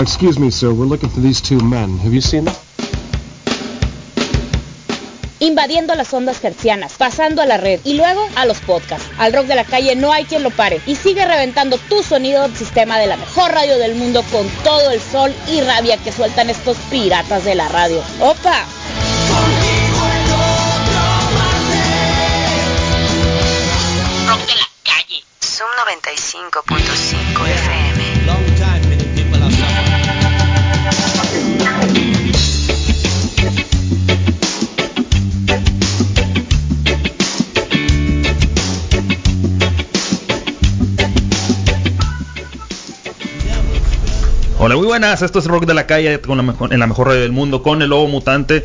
excuse me, sir. We're looking for these two men. Have you seen them? invadiendo las ondas hercianas, pasando a la red y luego a los podcasts. Al rock de la calle no hay quien lo pare y sigue reventando tu sonido del sistema de la mejor radio del mundo con todo el sol y rabia que sueltan estos piratas de la radio. ¡Opa! Rock de la calle. Zoom 95.5 Hola, muy buenas. Esto es Rock de la Calle con en la mejor radio del mundo con el Lobo Mutante.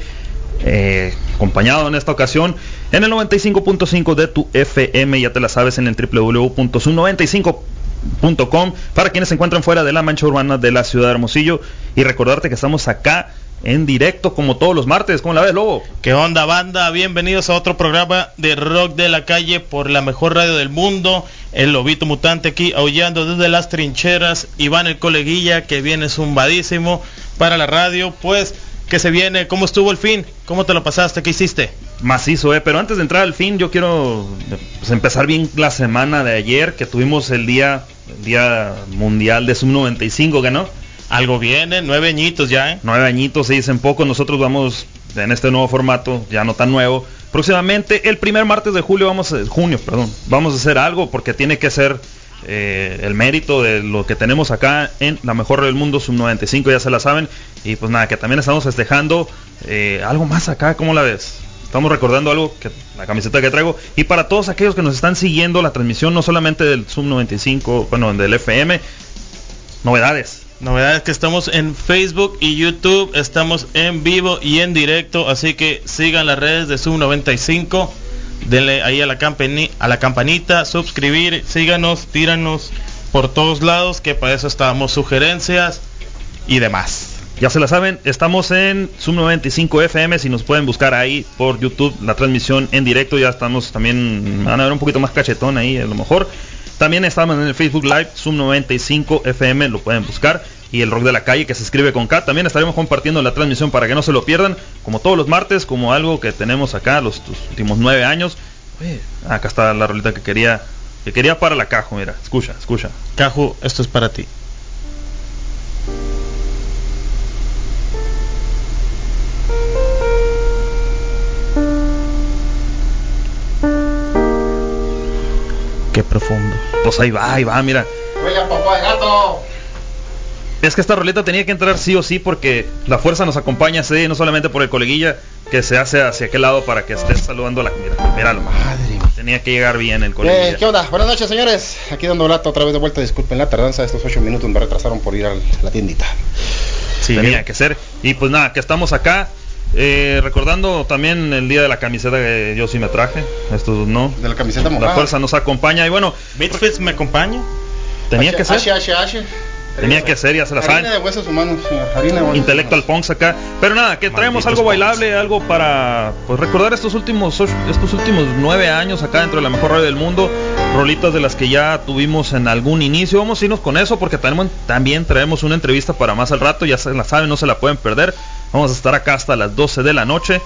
eh, acompañado en esta ocasión en el 95.5 de tu FM. Ya te la sabes en el www.sub95.com para quienes se encuentran fuera de la mancha urbana de la ciudad de Hermosillo. Y recordarte que estamos acá en directo como todos los martes. ¿Cómo la ves, Lobo? ¿Qué onda, banda? Bienvenidos a otro programa de rock de la calle por la mejor radio del mundo. El lobito mutante aquí aullando desde las trincheras. Iván el coleguilla que viene zumbadísimo para la radio. Pues, que se viene? ¿Cómo estuvo el fin? ¿Cómo te lo pasaste? ¿Qué hiciste? Macizo, eh. Pero antes de entrar al fin, yo quiero pues, empezar bien la semana de ayer que tuvimos el día, el día mundial de Sub 95, ¿ganó? Algo viene, nueve añitos ya, ¿eh? Nueve añitos, se dicen poco. Nosotros vamos en este nuevo formato, ya no tan nuevo. Próximamente, el primer martes de julio, vamos a, junio, perdón, vamos a hacer algo porque tiene que ser eh, el mérito de lo que tenemos acá en la mejor del mundo, sub 95, ya se la saben. Y pues nada, que también estamos festejando eh, algo más acá, ¿cómo la ves? Estamos recordando algo que la camiseta que traigo. Y para todos aquellos que nos están siguiendo la transmisión, no solamente del sub 95, bueno, del FM, novedades. Novedades que estamos en Facebook y YouTube, estamos en vivo y en directo, así que sigan las redes de Sub 95, denle ahí a la, campanita, suscribir, síganos, tíranos por todos lados, que para eso estamos sugerencias y demás. Ya se la saben, estamos en Sub 95 FM, si nos pueden buscar ahí por YouTube la transmisión en directo, ya estamos también, van a ver un poquito más cachetón ahí a lo mejor. También estamos en el Facebook Live, Sub 95 FM, lo pueden buscar. Y el rock de la calle que se escribe con K. También estaremos compartiendo la transmisión para que no se lo pierdan, como todos los martes, como algo que tenemos acá los, los últimos nueve años. Oye, acá está la rolita que quería, que quería para la caja, mira, escucha, escucha. Caju, esto es para ti. Qué profundo. Pues ahí va, ahí va, mira. Huele a papá de gato. Es que esta roleta tenía que entrar sí o sí porque la fuerza nos acompaña, sí, no solamente por el coleguilla que se hace hacia aquel lado para que estés saludando a la mira, míralo. Madre. Tenía que llegar bien el coleguilla. Eh, ¿Qué onda? Buenas noches, señores. Aquí dando lata otra vez de vuelta. Disculpen la tardanza de estos ocho minutos. Me retrasaron por ir a la tiendita. Sí, Tenía que ser. Y pues nada, que estamos acá. eh, recordando también el día de la camiseta que yo sí me traje. Estos no. De la camiseta La mojada. fuerza nos acompaña. Y bueno, Misfits me acompaña. tenía que ser. H, H, H. Tenía que ser, ya se la Harina saben. de huesos humanos, señor. Harina de huesos Intellectual humanos. Punks acá. Pero nada, que traemos algo punks. bailable, algo para pues recordar estos últimos estos últimos nueve años acá dentro de la mejor radio del mundo. Rolitas de las que ya tuvimos en algún inicio. Vamos a irnos con eso porque tenemos, también traemos una entrevista para más al rato. Ya se la saben, no se la pueden perder. Vamos a estar acá hasta las 12 de la noche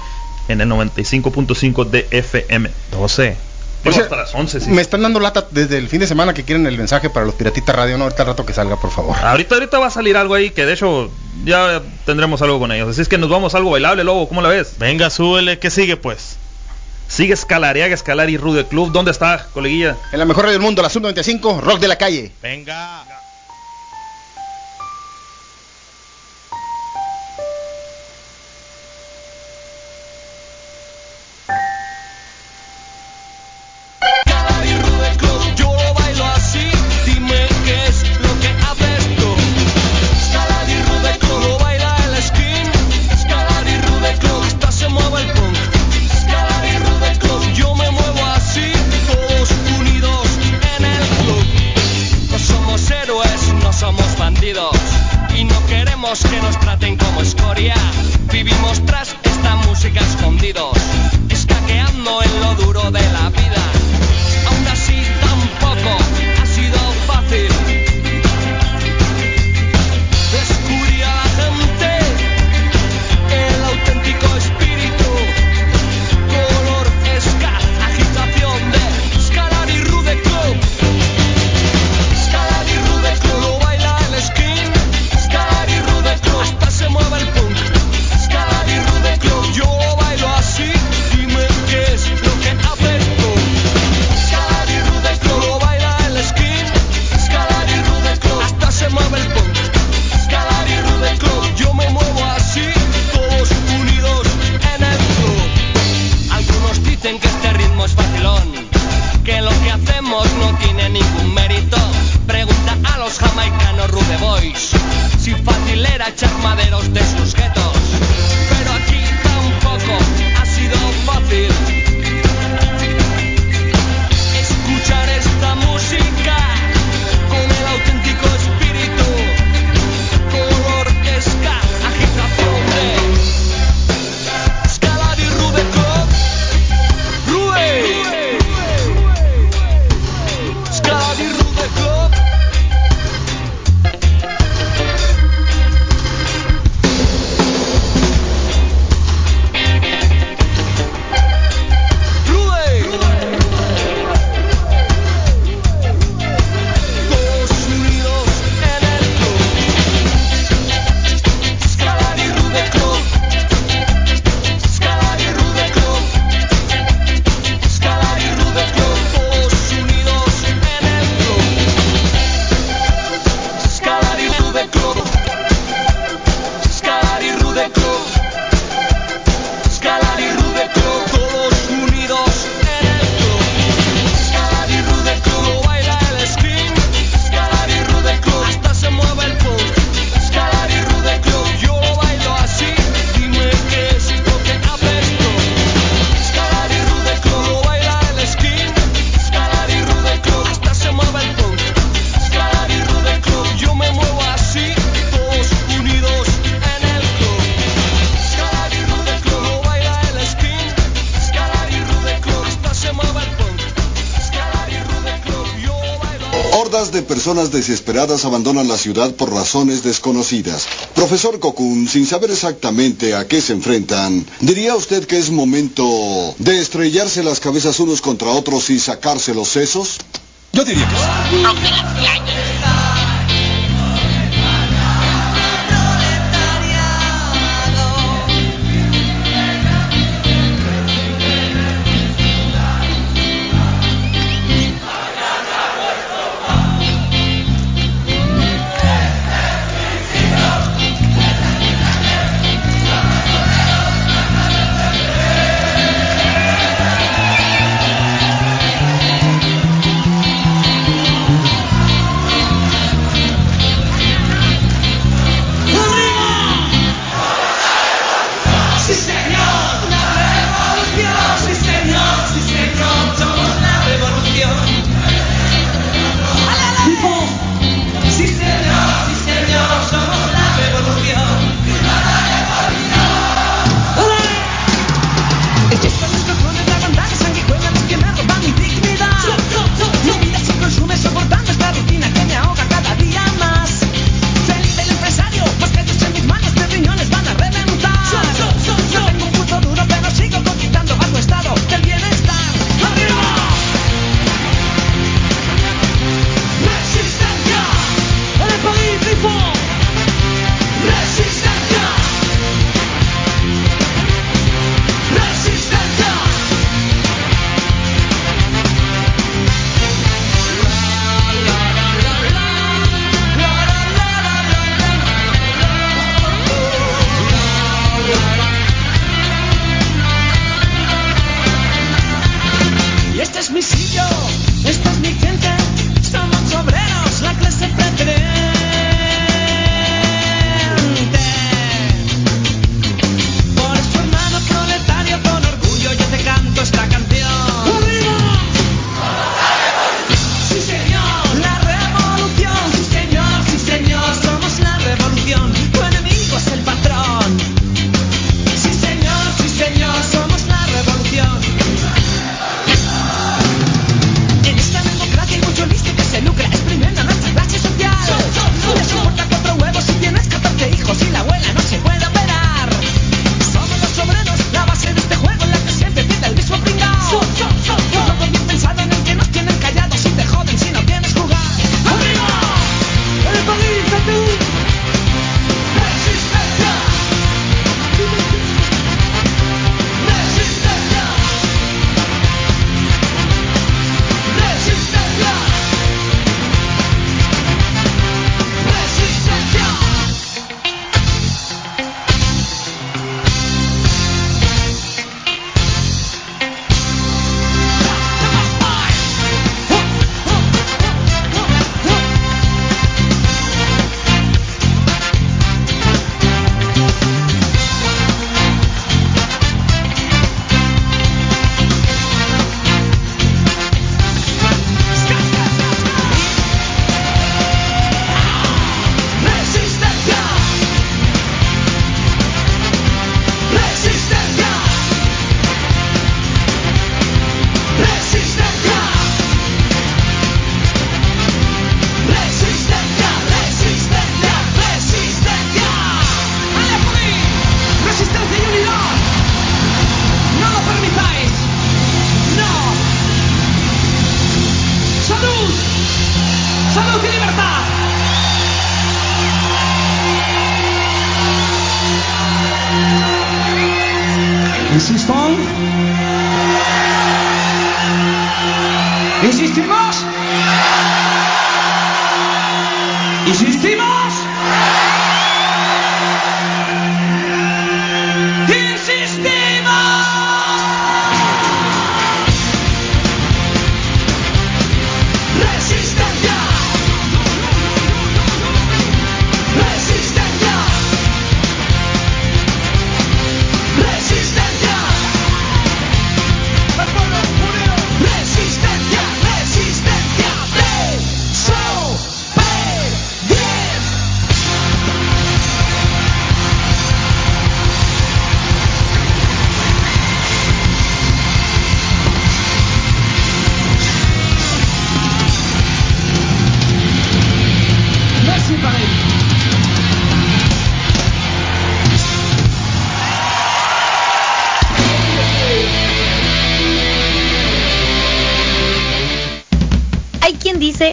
en el 95.5 de FM. 12. Digo, hasta las 11, sí. Me están dando lata desde el fin de semana que quieren el mensaje para los piratitas radio. No, ahorita al rato que salga, por favor. Ahorita, ahorita va a salir algo ahí que de hecho ya tendremos algo con ellos. Así es que nos vamos a algo bailable, Lobo. ¿Cómo la ves? Venga, súbele. ¿Qué sigue, pues? Sigue Escalariaga, Escalar y Rude Club. ¿Dónde está, coleguilla? En la mejor radio del mundo, la Sub 95, Rock de la calle. Venga. personas desesperadas abandonan la ciudad por razones desconocidas. Profesor Kokun, sin saber exactamente a qué se enfrentan, ¿diría usted que es momento de estrellarse las cabezas unos contra otros y sacarse los sesos? Yo diría que sí.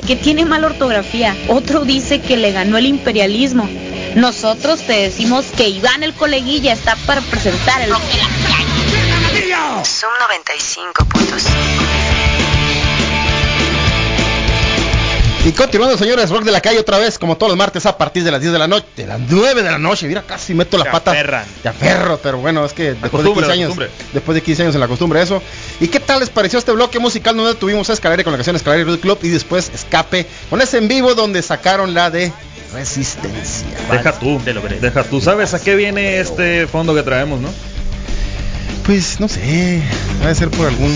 Que tiene mala ortografía, otro dice que le ganó el imperialismo. Nosotros te decimos que Iván el coleguilla está para presentar el. Zoom 95.5. Y continuando, señores, Rock de la Calle otra vez, como todos los martes a partir de las 10 de la noche, de las 9 de la noche. Mira, casi meto la Te pata. aferran. Te aferro, pero bueno, es que después de costumbre, 15 la años, después de 15 años en la costumbre eso. ¿Y qué tal les pareció este bloque musical donde tuvimos a Escalera con la canción Escalera Road Club y después Escape con ese en vivo donde sacaron la de Resistencia? Deja tú, Te logré. deja tú. ¿Sabes a qué viene este fondo que traemos, no? Pues no sé, debe ser por algún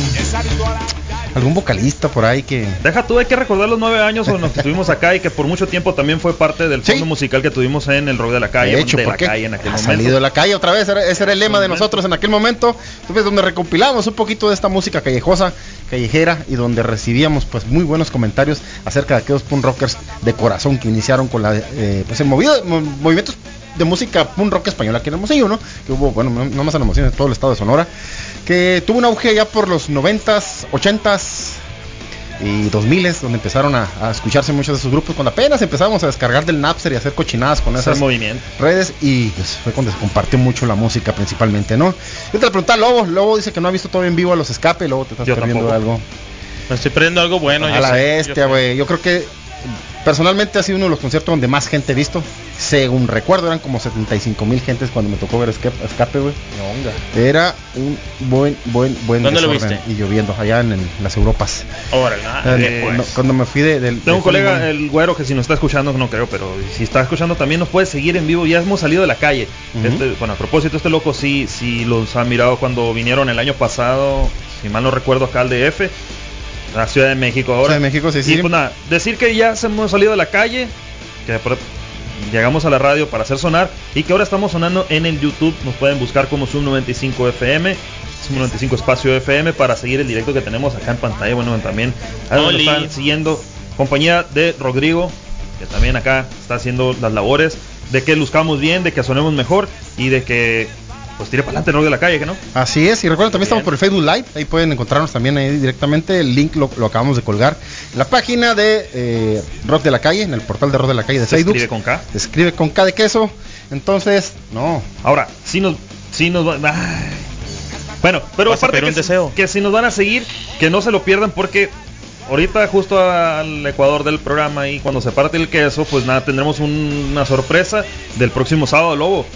algún vocalista por ahí que Deja tú, hay que recordar los nueve años los que estuvimos acá y que por mucho tiempo también fue parte del Sí. fondo musical que tuvimos en el rock de la calle. De hecho, de la calle en aquel ha momento. salido de la calle otra vez, ese era el lema de nosotros en aquel momento, entonces donde recopilamos un poquito de esta música callejosa, callejera y donde recibíamos pues muy buenos comentarios acerca de aquellos punk rockers de corazón que iniciaron con la eh, pues el movido, mo- movimientos de música punk rock española aquí en Hermosillo, ¿no? Que hubo, bueno, no, no más en Hermosillo, en todo el estado de Sonora, que tuvo un auge ya por los 90s, 80s, y 2000 donde empezaron a, a escucharse muchos de esos grupos cuando apenas empezamos a descargar del Napster y a hacer cochinadas con esas movimiento. redes y pues, fue cuando se compartió mucho la música principalmente, ¿no? Yo te le pregunté a Lobo, Lobo dice que no ha visto todo en vivo a los escape, Lobo te estás Yo perdiendo tampoco. algo. Me estoy perdiendo algo bueno. a yo la sé, bestia, yo güey. Yo creo que personalmente ha sido uno de los conciertos donde más gente he visto. Según recuerdo, eran como 75 mil gentes cuando me tocó ver Escape, escape güey. Era un buen, buen, buen ¿Dónde lo viste? Y lloviendo, allá en, en las Europas. Órale, ah, Eh, pues. no, cuando me fui de, del... Tengo un colega, Hollywood. el güero, que si nos está escuchando, no creo, pero si está escuchando también nos puede seguir en vivo. Ya hemos salido de la calle. Este, bueno, a propósito, este loco sí, sí los ha mirado cuando vinieron el año pasado, si mal no recuerdo, acá al DF, la Ciudad de México ahora. Ciudad de México, sí, Y sí. pues nada, decir que ya se hemos salido de la calle, que llegamos a la radio para hacer sonar y que ahora estamos sonando en el YouTube. Nos pueden buscar como Zoom 95 FM. Zoom 95 espacio FM para seguir el directo que tenemos acá en pantalla. Bueno, también nos están siguiendo compañía de Rodrigo, que también acá está haciendo las labores de que luzcamos bien, de que sonemos mejor y de que pues tire para adelante el rock de la calle, que no? Así es, y recuerden, también Bien. estamos por el Facebook Live, ahí pueden encontrarnos también ahí directamente, el link lo, lo acabamos de colgar en la página de eh, Rock de la Calle, en el portal de Rock de la Calle de Se Facebook. escribe con K. Se escribe con K de queso, entonces, no, Ahora, si nos, si nos va-. Bueno, pero Vas aparte que, un deseo. que si nos van a seguir, que no se lo pierdan porque ahorita justo al Ecuador del programa y cuando se parte el queso, pues nada, tendremos un- una sorpresa del próximo sábado, Lobo.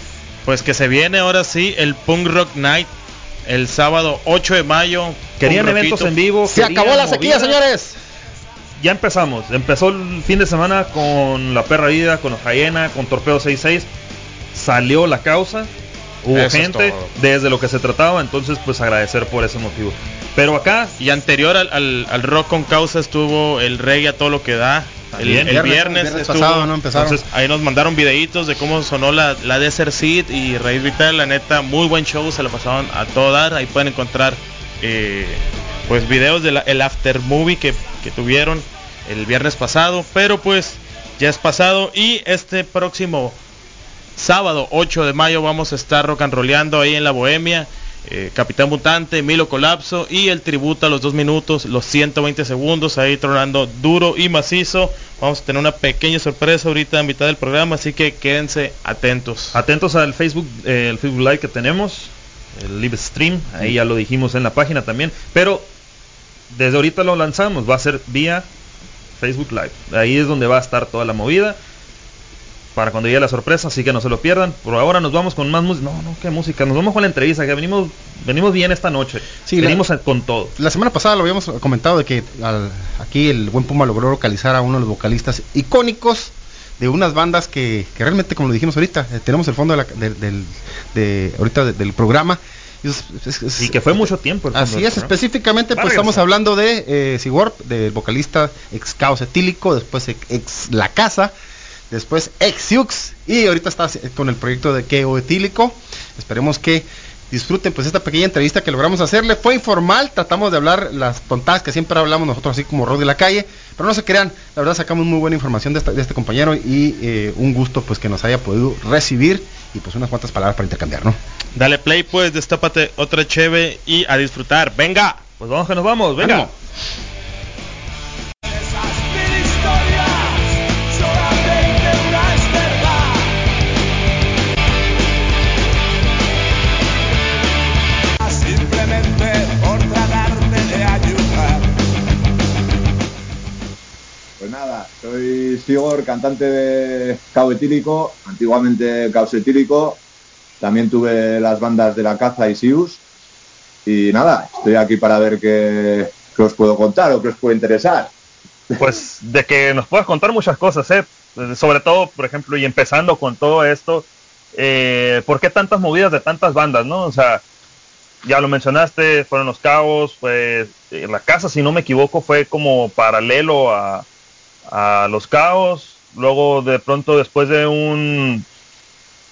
Pues que se viene ahora sí el Punk Rock Night el sábado 8 de mayo. Querían eventos en vivo. se acabó la sequía, movidas. señores. Ya empezamos. Empezó el fin de semana con la perra vida, con la Hyena, con Torpedo 66. Salió la causa. Hubo Eso gente desde lo que se trataba. Entonces, pues agradecer por ese motivo. Pero acá, Y anterior al, al- al rock con causa estuvo el reggae a todo lo que da. El, Viernes- viernes, viernes estuvo- pasado, ¿no? Empezaron. Entonces, ahí nos mandaron videitos de cómo sonó la, la Desert Seed y Raíz Vital, la neta, muy buen show, se lo pasaron a todo dar. Ahí pueden encontrar eh, pues videos del el after movie que, que tuvieron el viernes pasado, pero pues ya es pasado y este próximo sábado 8 de mayo vamos a estar rock and rolleando ahí en la Bohemia. Eh, Capitán Mutante, Milo Colapso y el tributo a los dos minutos, los 120 segundos, ahí tronando duro y macizo. Vamos a tener una pequeña sorpresa ahorita en mitad del programa, así que quédense atentos. atentos al Facebook, eh, el Facebook Live que tenemos, el live stream, ahí ya lo dijimos en la página también. Pero desde ahorita lo lanzamos, va a ser vía Facebook Live. Ahí es donde va a estar toda la movida. Para cuando llegue la sorpresa, así que no se lo pierdan. Por ahora nos vamos con más música. No, no, qué música. Nos vamos con la entrevista, que venimos, venimos bien esta noche. Sí, venimos con todo. La semana pasada lo habíamos comentado de que al- aquí el buen Puma logró localizar a uno de los vocalistas icónicos de unas bandas que, que realmente, como lo dijimos ahorita, eh, tenemos el fondo de la- de- del, de, ahorita de- del programa. Y, es- es- es- Y que fue mucho tiempo. Así es, específicamente pues estamos hablando de eh, Sigurd, del vocalista ex Caos Etílico, después ex La Casa, después ex Siux y ahorita está con el proyecto de Keo Etílico. Esperemos que disfruten pues esta pequeña entrevista que logramos hacerle. Fue informal, tratamos de hablar las tontadas que siempre hablamos nosotros así como rock de la calle, pero no se crean, la verdad sacamos muy buena información de, esta- de este compañero y eh, un gusto pues que nos haya podido recibir y pues unas cuantas palabras para intercambiar, ¿no? Dale play pues, destápate otra cheve y a disfrutar. Venga. Pues vamos que nos vamos, venga. ¡Ánimo! Soy Sigor, cantante de Cao Etílico, antiguamente Caos Etílico. También tuve las bandas de La Caza y Sius. Y nada, estoy aquí para ver qué, os puedo contar o qué os puede interesar. Pues de que nos puedas contar muchas cosas, ¿eh? Sobre todo, por ejemplo, y empezando con todo esto, eh, ¿por qué tantas movidas de tantas bandas, no? O sea, ya lo mencionaste, fueron los cabos, pues la casa, si no me equivoco, fue como paralelo a, a los caos. Luego, de pronto, después de un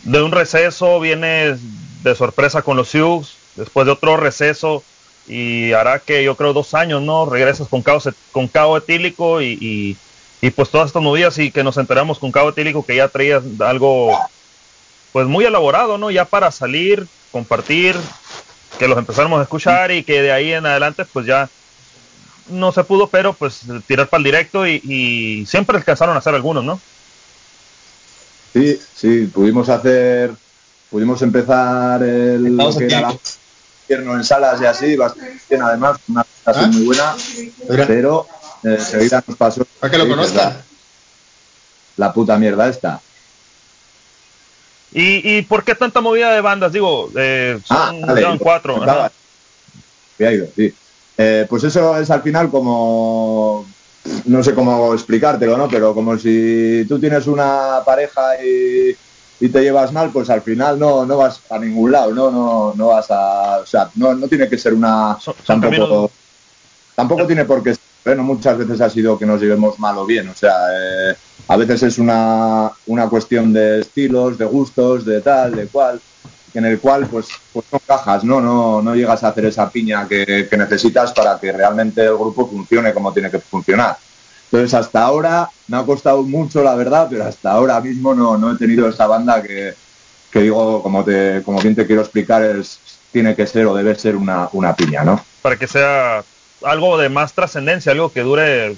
de un receso, vienes de sorpresa con los Sioux. Después de otro receso, y hará que yo creo dos años, ¿no? Regresas con Cabo, con Cabo Etílico y, y, pues todas estas movidas y que nos enteramos con Cabo Etílico que ya traías algo pues muy elaborado, ¿no? Ya para salir, compartir, que los empezáramos a escuchar y que de ahí en adelante pues ya no se pudo, pero pues tirar para el directo y, y siempre alcanzaron a hacer algunos, ¿no? Sí, sí, pudimos hacer, pudimos empezar el Estamos lo que aquí. era la- invierno en salas y así, bastante bien además, una presentación ¿Ah? muy buena, Mira. pero eh, enseguida nos pasó. Para que lo verdad. La puta mierda esta. ¿Y, y por qué tanta movida de bandas? Digo, eh, Ah, son cuatro. contaba. ajá. Me ha ido, sí. Eh, pues eso es al final como no sé cómo explicártelo, ¿no? Pero como si tú tienes una pareja y, y te llevas mal, pues al final no, no vas a ningún lado, ¿no? No, no vas a. O sea, no, no tiene que ser una. Tampoco tampoco tiene por qué ser. ¿eh? No muchas veces ha sido que nos llevemos mal o bien. O sea, eh, a veces es una, una cuestión de estilos, de gustos, de tal, de cual en el cual pues, pues no cajas, ¿no? No, no llegas a hacer esa piña que, que necesitas para que realmente el grupo funcione como tiene que funcionar. Entonces hasta ahora me ha costado mucho la verdad, pero hasta ahora mismo no, no he tenido esa banda que, que digo, como te, como bien te quiero explicar, es, tiene que ser o debe ser una, una piña, ¿no? para que sea algo de más trascendencia, algo que dure,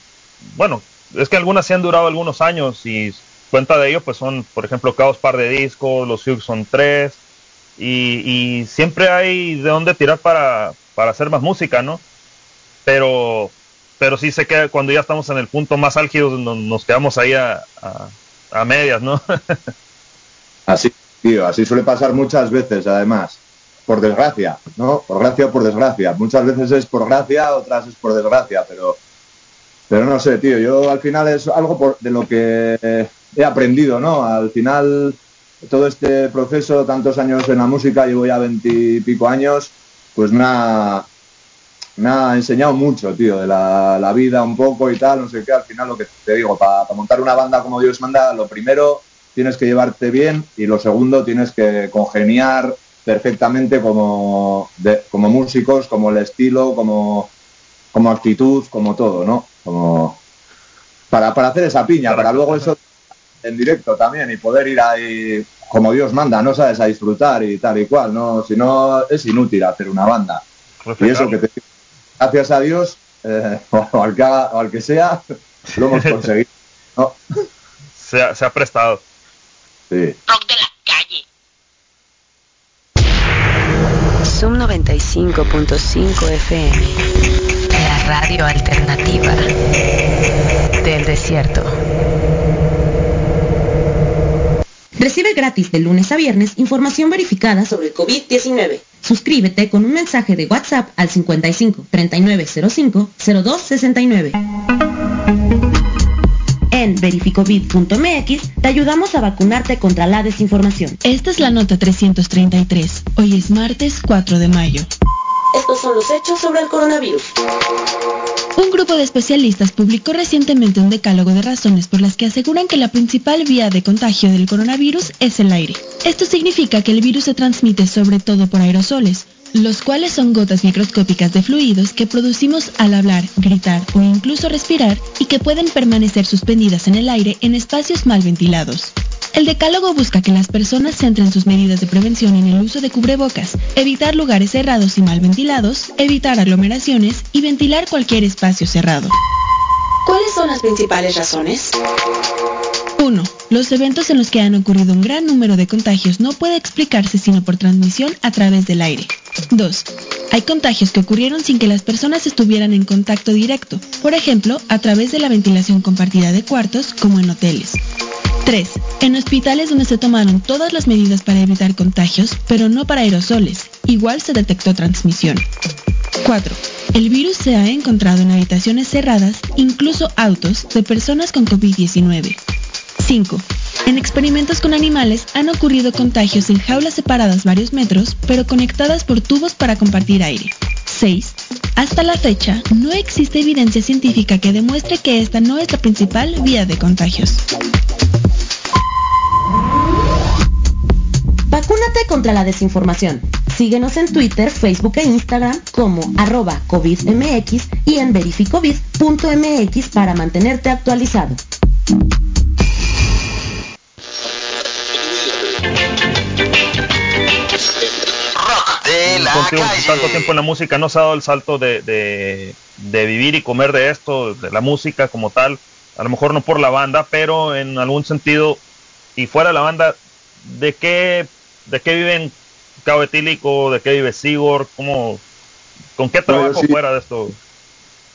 bueno, es que algunas sí han durado algunos años y cuenta de ello pues son, por ejemplo, Caos Par de Discos, los Hughes son tres y, siempre hay de dónde tirar para, para hacer más música, ¿no? Pero, pero sí sé que cuando ya estamos en el punto más álgido no- nos quedamos ahí a, a, a medias, ¿no? Así, tío, así suele pasar muchas veces, además. Por desgracia, ¿no? Por gracia o por desgracia. Muchas veces es por gracia, otras es por desgracia, pero, pero no sé, tío. Yo al final es algo por- de lo que he aprendido, ¿no? Al final, todo este proceso, tantos años en la música, llevo ya veintipico años, pues me ha, me ha enseñado mucho, tío, de la, la vida un poco y tal, no sé qué. Al final, lo que te digo, para montar una banda como Dios manda, lo primero tienes que llevarte bien y lo segundo tienes que congeniar perfectamente como, de- como músicos, como el estilo, como, como actitud, como todo, ¿no? Como para, para hacer esa piña, para luego eso en directo también y poder ir ahí como Dios manda, no sabes a disfrutar y tal y cual, no, si no es inútil hacer una banda. Y eso que te, gracias a Dios, eh, o, al que haga- o al que sea, lo hemos conseguido. ¿no? se, ha, se ha prestado. Sí. Rock de la calle. Zoom 95.5 FM. La radio alternativa del desierto. Recibe gratis de lunes a viernes información verificada sobre el COVID-19. Suscríbete con un mensaje de WhatsApp al 55 3905 02 69. En verificovid.mx te ayudamos a vacunarte contra la desinformación. Esta es la nota 333. Hoy es martes 4 de mayo. Estos son los hechos sobre el coronavirus. Un grupo de especialistas publicó recientemente un decálogo de razones por las que aseguran que la principal vía de contagio del coronavirus es el aire. Esto significa que el virus se transmite sobre todo por aerosoles, los cuales son gotas microscópicas de fluidos que producimos al hablar, gritar o incluso respirar y que pueden permanecer suspendidas en el aire en espacios mal ventilados. El decálogo busca que las personas centren sus medidas de prevención en el uso de cubrebocas, evitar lugares cerrados y mal ventilados, evitar aglomeraciones y ventilar cualquier espacio cerrado. ¿Cuáles son las principales razones? 1. Los eventos en los que han ocurrido un gran número de contagios no puede explicarse sino por transmisión a través del aire. 2. Hay contagios que ocurrieron sin que las personas estuvieran en contacto directo, por ejemplo, a través de la ventilación compartida de cuartos, como en hoteles. 3. En hospitales donde se tomaron todas las medidas para evitar contagios, pero no para aerosoles, igual se detectó transmisión. 4. El virus se ha encontrado en habitaciones cerradas, incluso autos, de personas con COVID-19. 5. En experimentos con animales han ocurrido contagios en jaulas separadas varios metros, pero conectadas por tubos para compartir aire. 6. Hasta la fecha, no existe evidencia científica que demuestre que esta no es la principal vía de contagios. Vacúnate contra la desinformación. Síguenos en Twitter, Facebook e Instagram como arroba COVIDMX y en verificovid.mx para mantenerte actualizado. La Contigo calle. tanto tiempo en la música, no se ha dado el salto de, de, de vivir y comer de esto, de la música como tal. A lo mejor no por la banda, pero en algún sentido, y fuera de la banda, ¿de qué, de qué viven Cabo Etílico? ¿De qué vive Sigor? ¿Cómo, ¿Con qué Bueno, trabajo sí. fuera de esto?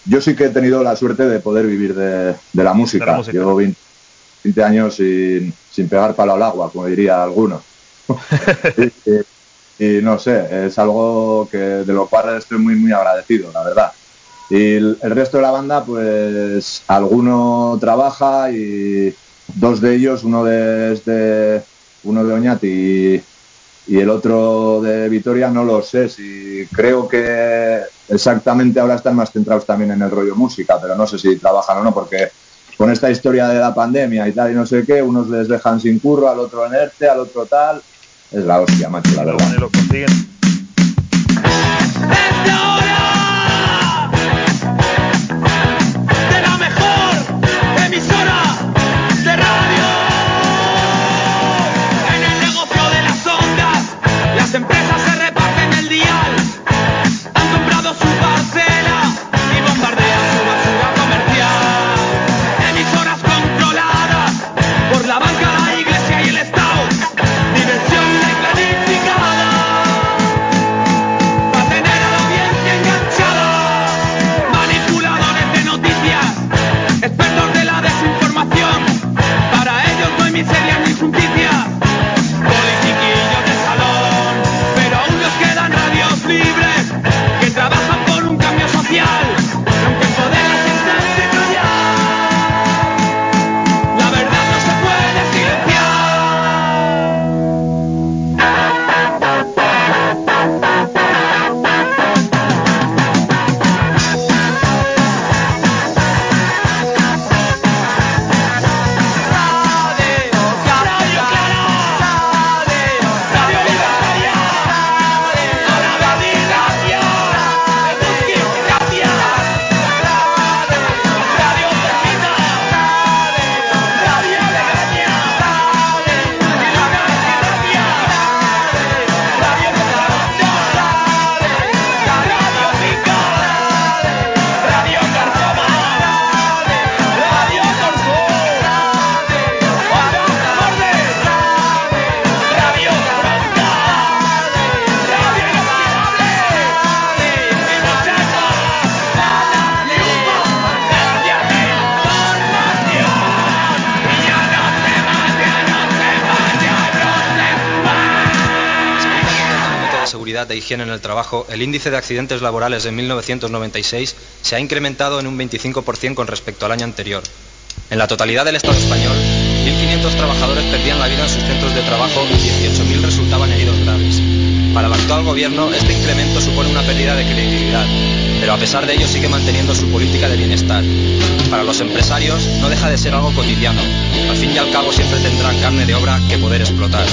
Yo sí que he tenido la suerte de poder vivir de, de la música. De la música. Llevo 20, 20 años sin, sin pegar palo al agua, como diría alguno. y, no sé, es algo que de lo cual estoy muy, muy agradecido, la verdad. Y el, resto de la banda, pues alguno trabaja y dos de ellos, uno de, de, uno de Oñati y, y el otro de Vitoria, no lo sé. Si creo que exactamente ahora están más centrados también en el rollo música, pero no sé si trabajan o no, porque con esta historia de la pandemia y tal y no sé qué, unos les dejan sin curro, al otro en ERTE, al otro tal. Es la hostia, macho, la verdad. lo consiguen. En el trabajo, el índice de accidentes laborales de 1996 se ha incrementado en un 25% con respecto al año anterior. En la totalidad del Estado español, 1.500 trabajadores perdían la vida en sus centros de trabajo y 18.000 resultaban heridos graves. Para el actual gobierno, este incremento supone una pérdida de credibilidad, pero a pesar de ello sigue manteniendo su política de bienestar. Para los empresarios no deja de ser algo cotidiano. Al fin y al cabo siempre tendrán carne de obra que poder explotar.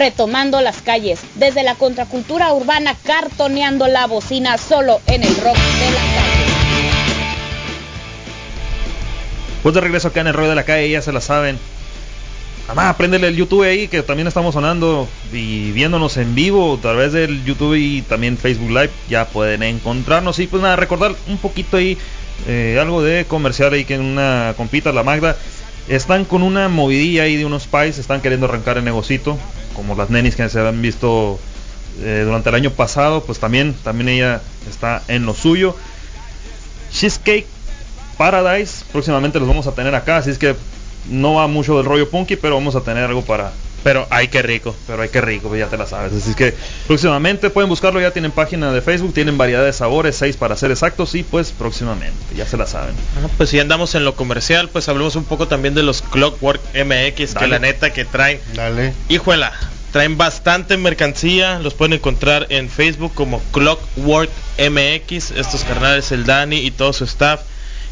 Retomando las calles, desde la contracultura urbana, cartoneando la bocina solo en el rock de la calle. Pues de regreso acá en el rollo de la calle, ya se la saben. Mamá, préndele el YouTube ahí, que también estamos sonando y viéndonos en vivo a través del YouTube y también Facebook Live. Ya pueden encontrarnos. Y pues nada, recordar un poquito ahí eh, algo de comercial ahí que en una compita, la Magda. Están con una movidilla ahí de unos pies, están queriendo arrancar el negocito, como las nenis que se han visto eh, durante el año pasado, pues también, también ella está en lo suyo. Cheesecake Paradise, próximamente los vamos a tener acá, así es que no va mucho del rollo punky, pero vamos a tener algo para, Pero ay, qué rico. pero hay que rico, pues ya te la sabes. Así que próximamente pueden buscarlo, ya tienen página de Facebook, tienen variedad de sabores, seis para ser exactos, y pues próximamente, ya se la saben. Ah, pues si andamos en lo comercial, pues hablemos un poco también de los Clockwork MX, que la neta que traen, Dale. híjuela, traen bastante mercancía, los pueden encontrar en Facebook como Clockwork MX, estos carnales, el Dani y todo su staff,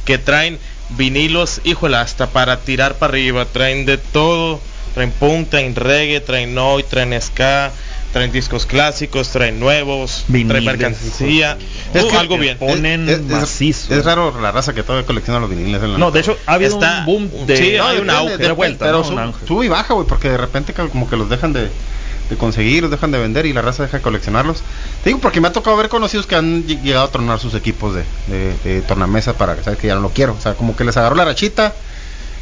que traen vinilos, híjola, hasta para tirar para arriba, traen de todo, traen punk, traen reggae, traen noi, traen ska, traen discos clásicos, traen nuevos, traen Viniles, mercancía, Es Uh, que algo bien. Ponen Es- es- macizo. Es raro la raza que todavía colecciona los viniles. en la No, de hecho, ha habido Está- un boom de... sí, No, hay un depende, auge, depende, de vuelta, pero ¿no? sub- sube y baja, güey, porque de repente como que los dejan de, de conseguir, los dejan de vender y la raza deja de coleccionarlos. Te digo porque me ha tocado ver conocidos que han ll- llegado a tronar sus equipos de, de, de tornamesa para que sabes que ya no lo quiero. O sea, como que les agarró la rachita,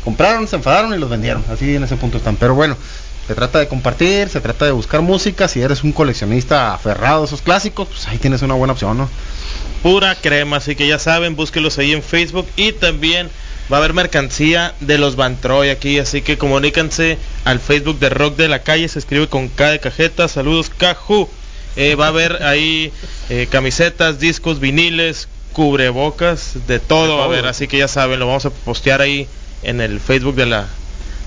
compraron, se enfadaron y los vendieron. Así en ese punto están. Pero bueno, se trata de compartir, se trata de buscar música. Si eres un coleccionista aferrado a esos clásicos, pues ahí tienes una buena opción, ¿no? pura crema, así que ya saben, búsquenlos ahí en Facebook y también va a haber mercancía de los Bantroy aquí, así que comuníquense al Facebook de Rock de la Calle, se escribe con K de cajeta, saludos Caju. Eh, va a haber ahí eh, camisetas, discos, viniles, cubrebocas, de todo va a haber, así que ya saben, lo vamos a postear ahí en el Facebook de la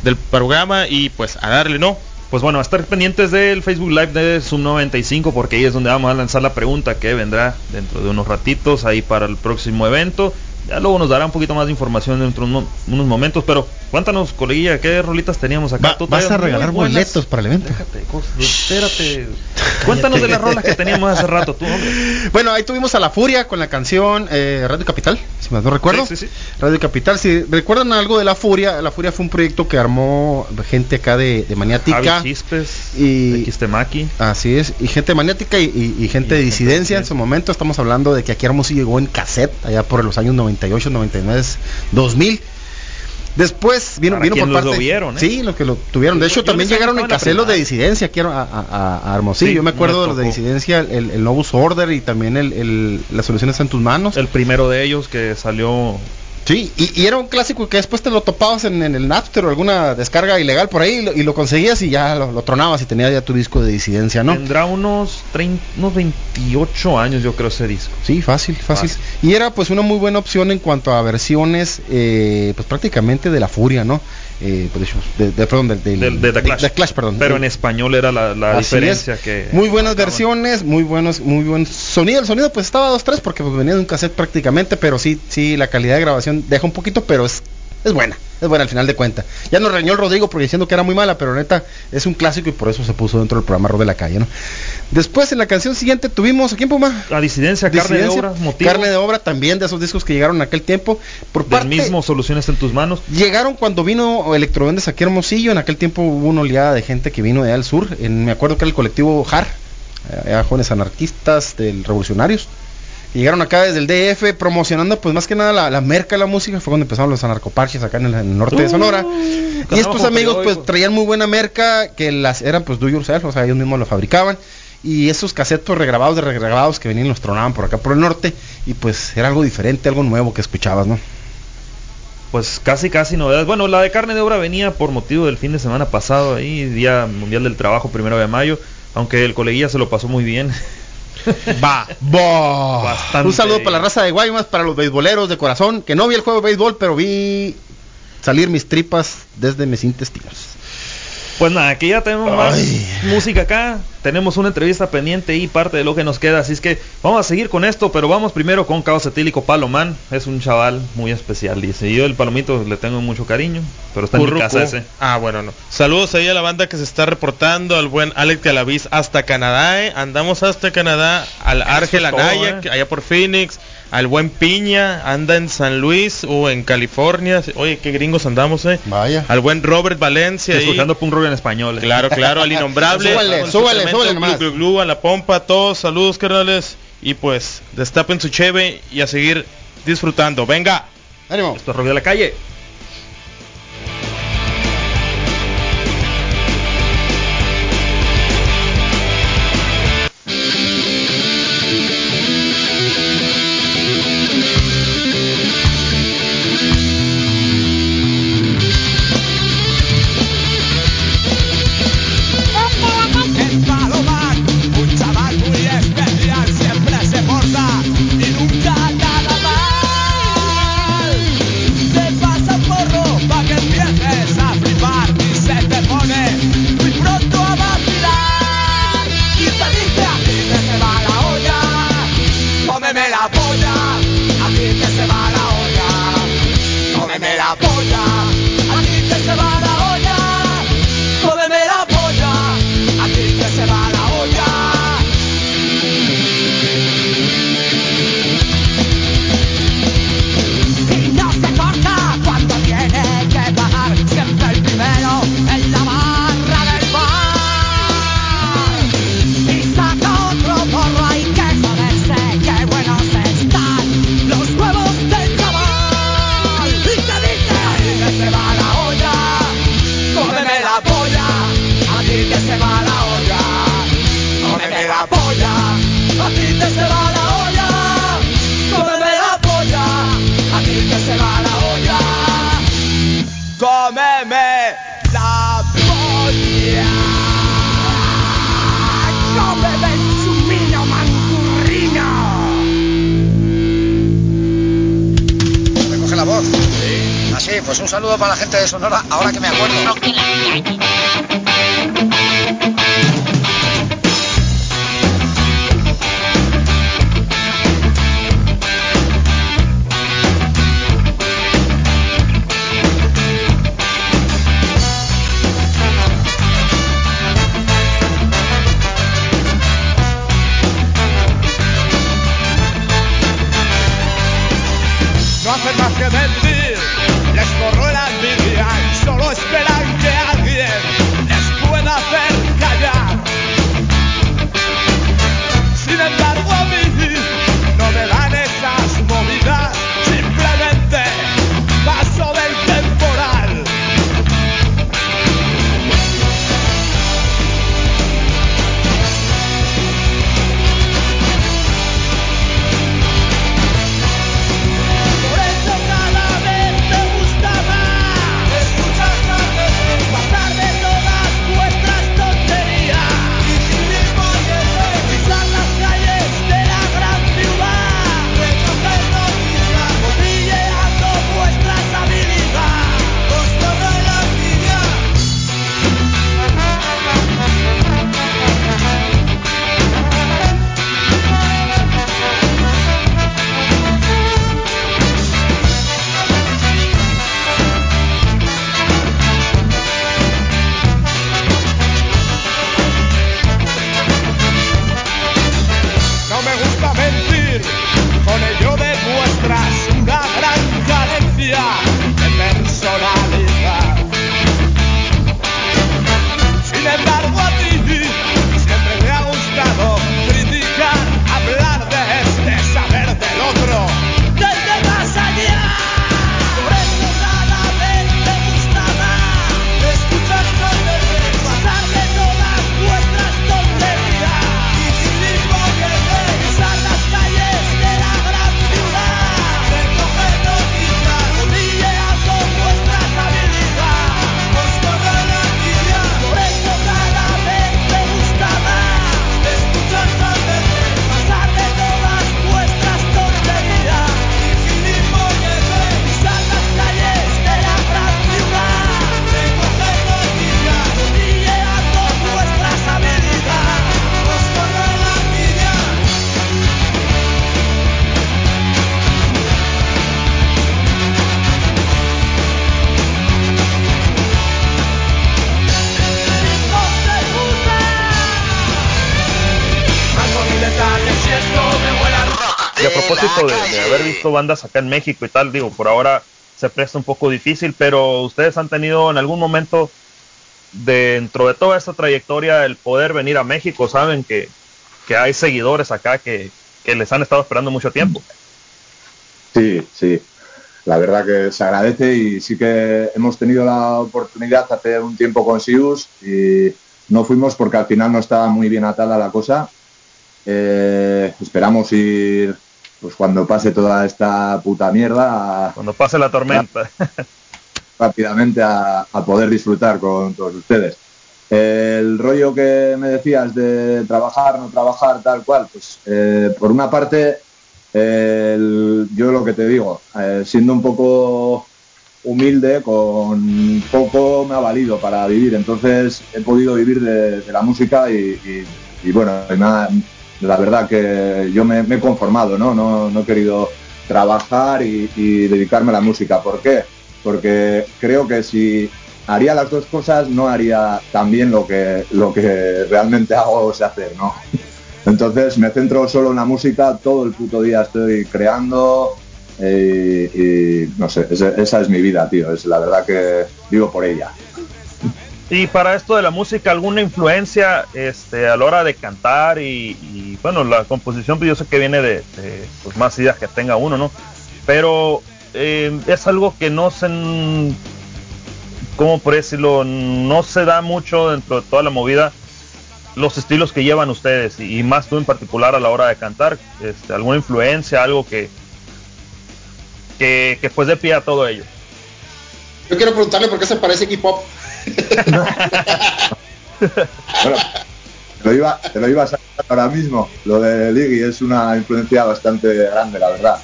del programa y pues a darle, ¿no? Pues bueno, a estar pendientes del Facebook Live de Zoom 95 porque ahí es donde vamos a lanzar la pregunta que vendrá dentro de unos ratitos ahí para el próximo evento. Ya luego nos dará un poquito más de información dentro de uno- unos momentos, pero cuéntanos, coleguilla, ¿qué rolitas teníamos acá? Va- vas a regalar boletos para el evento. Déjate, cosas, espérate. Cuéntanos de las rolas que teníamos hace rato, tú, hombre. Bueno, ahí tuvimos a La Furia con la canción eh, Radio Capital, si me no recuerdo. Sí, sí, sí. Radio Capital, si recuerdan algo de La Furia, La Furia fue un proyecto que armó gente acá de, de Maniática. Javi Chispes, y- Xtemaki. Así es, y gente maniática y, y- y gente Y de gente disidencia en su momento. Estamos hablando de que aquí Hermoso llegó en cassette, allá por los años 98, 99, 2000. Después vino, vino por parte. lo vieron, ¿eh? Sí, los que lo tuvieron. De hecho, Yo también llegaron en los de disidencia aquí a, a- a- Hermosillo. Sí, Yo me acuerdo de los de disidencia, el, el Novus Order y también el, el- La solución está en tus manos. El primero de ellos que salió Sí, y, y era un clásico que después te lo topabas en, en el Napster o alguna descarga ilegal por ahí y lo, y lo conseguías y ya lo, lo tronabas y tenías ya tu disco de disidencia, ¿no? Tendrá unos, 30, unos 28 años, yo creo, ese disco. Sí, fácil, fácil, Fácil. Y era pues una muy buena opción en cuanto a versiones, eh, pues prácticamente de la furia, ¿no? Eh, de, perdón, del, del- Del- de The Clash. de Clash, perdón. Pero en español era la, la diferencia es. que... Muy buenas versiones, muy buenos, muy buen sonido. El sonido pues estaba 2-3 porque pues, venía de un cassette prácticamente, pero sí, sí, la calidad de grabación deja un poquito, pero es, es buena, es buena al final de cuentas. Ya nos reñó el Rodrigo porque diciendo que era muy mala, pero neta es un clásico y por eso se puso dentro del programa Rock de la Calle, ¿no? Después en la canción siguiente tuvimos, ¿a quién Puma? La disidencia, carne de obra, motivo. Carne de obra también de esos discos que llegaron en aquel tiempo. Por del parte, mismo Soluciones en tus manos. Llegaron cuando vino Electrovendes aquí a Hermosillo. En aquel tiempo hubo una oleada de gente que vino de allá al sur. En- me acuerdo que era el colectivo JAR, eh, jóvenes anarquistas del revolucionarios. Llegaron acá desde el DF promocionando pues más que nada la, la merca de la música. Fue cuando empezaron los anarcoparches acá en el, en el norte de Sonora. y estos amigos pues traían muy buena merca que las eran pues do yourself, o sea, ellos mismos lo fabricaban. Y esos pues, regrabados de regrabados que venían y los tronaban por acá por el norte. Y pues era algo diferente, algo nuevo que escuchabas, ¿no? Pues casi, casi novedades. Bueno, la de carne de obra venía por motivo del fin de semana pasado, ahí, Día Mundial del Trabajo, primero de mayo. Aunque el coleguilla se lo pasó muy bien. Va, va. Bastante. Un saludo para la raza de Guaymas, para los beisboleros de corazón, que no vi el juego de béisbol, pero vi salir mis tripas desde mis intestinos. Pues nada, aquí ya tenemos más música acá. Tenemos una entrevista pendiente y parte de lo que nos queda. Así es que vamos a seguir con esto, pero vamos primero con Caos Etílico Palomán. Es un chaval muy especial, dice. Yo el palomito le tengo mucho cariño, pero está en mi casa ese. Ah, bueno, no. Saludos ahí a la banda que se está reportando, al buen Alex Galaviz hasta Canadá, ¿eh? Andamos hasta Canadá, al todo, Anaya, ¿eh? que allá por Phoenix, al buen Piña, anda en San Luis o en California. Oye, qué gringos andamos, ¿eh? Vaya. Al buen Robert Valencia. ahí. Escuchando punk rock en español. eh. Claro, claro, al innombrable. Súbale, súbale, súbale nomás. glu, glu, glu, a la pompa, a todos, saludos, carnales. Y pues, destapen su cheve y a seguir disfrutando. Venga. Ánimo. Esto es rock de la calle. Sonora, ahora que propósito de, de haber visto bandas acá en México y tal, digo, por ahora se presta un poco difícil, pero ustedes han tenido en algún momento dentro de toda esta trayectoria el poder venir a México, saben que, que hay seguidores acá que, que les han estado esperando mucho tiempo. Sí, sí. La verdad que se agradece y sí que hemos tenido la oportunidad hace un tiempo con Sius y no fuimos porque al final no estaba muy bien atada la cosa. Eh, esperamos ir pues cuando pase toda esta puta mierda. Cuando pase la tormenta. rápidamente a, a poder disfrutar con todos ustedes. El rollo que me decías de trabajar, no trabajar, tal cual, pues eh, por una parte, el- yo lo que te digo, eh, siendo un poco humilde, con poco me ha valido para vivir, entonces he podido vivir de, de la música y, y- y bueno, y me ha- la verdad que yo me, he conformado, ¿no? No, no he querido trabajar y, dedicarme a la música. ¿Por qué? Porque creo que si haría las dos cosas no haría tan bien lo que, lo que realmente hago o sé hacer, ¿no? Entonces me centro solo en la música, todo el puto día estoy creando eh, y, no sé, ese- esa es mi vida, tío. Es la verdad que vivo por ella. Y para esto de la música, ¿alguna influencia este, a la hora de cantar? Y, bueno, la composición, pues yo sé que viene de, pues, más ideas que tenga uno, ¿no? Pero eh, es algo que no se. ¿Cómo por decirlo? No se da mucho dentro de toda la movida. los estilos que llevan ustedes y, más tú en particular a la hora de cantar, este, alguna influencia, algo que, que, que pues dé pie a todo ello. Yo quiero preguntarle por qué se parece hip hop. Bueno, te lo iba, a sacar ahora mismo. Lo de Liggy es una influencia bastante grande, la verdad.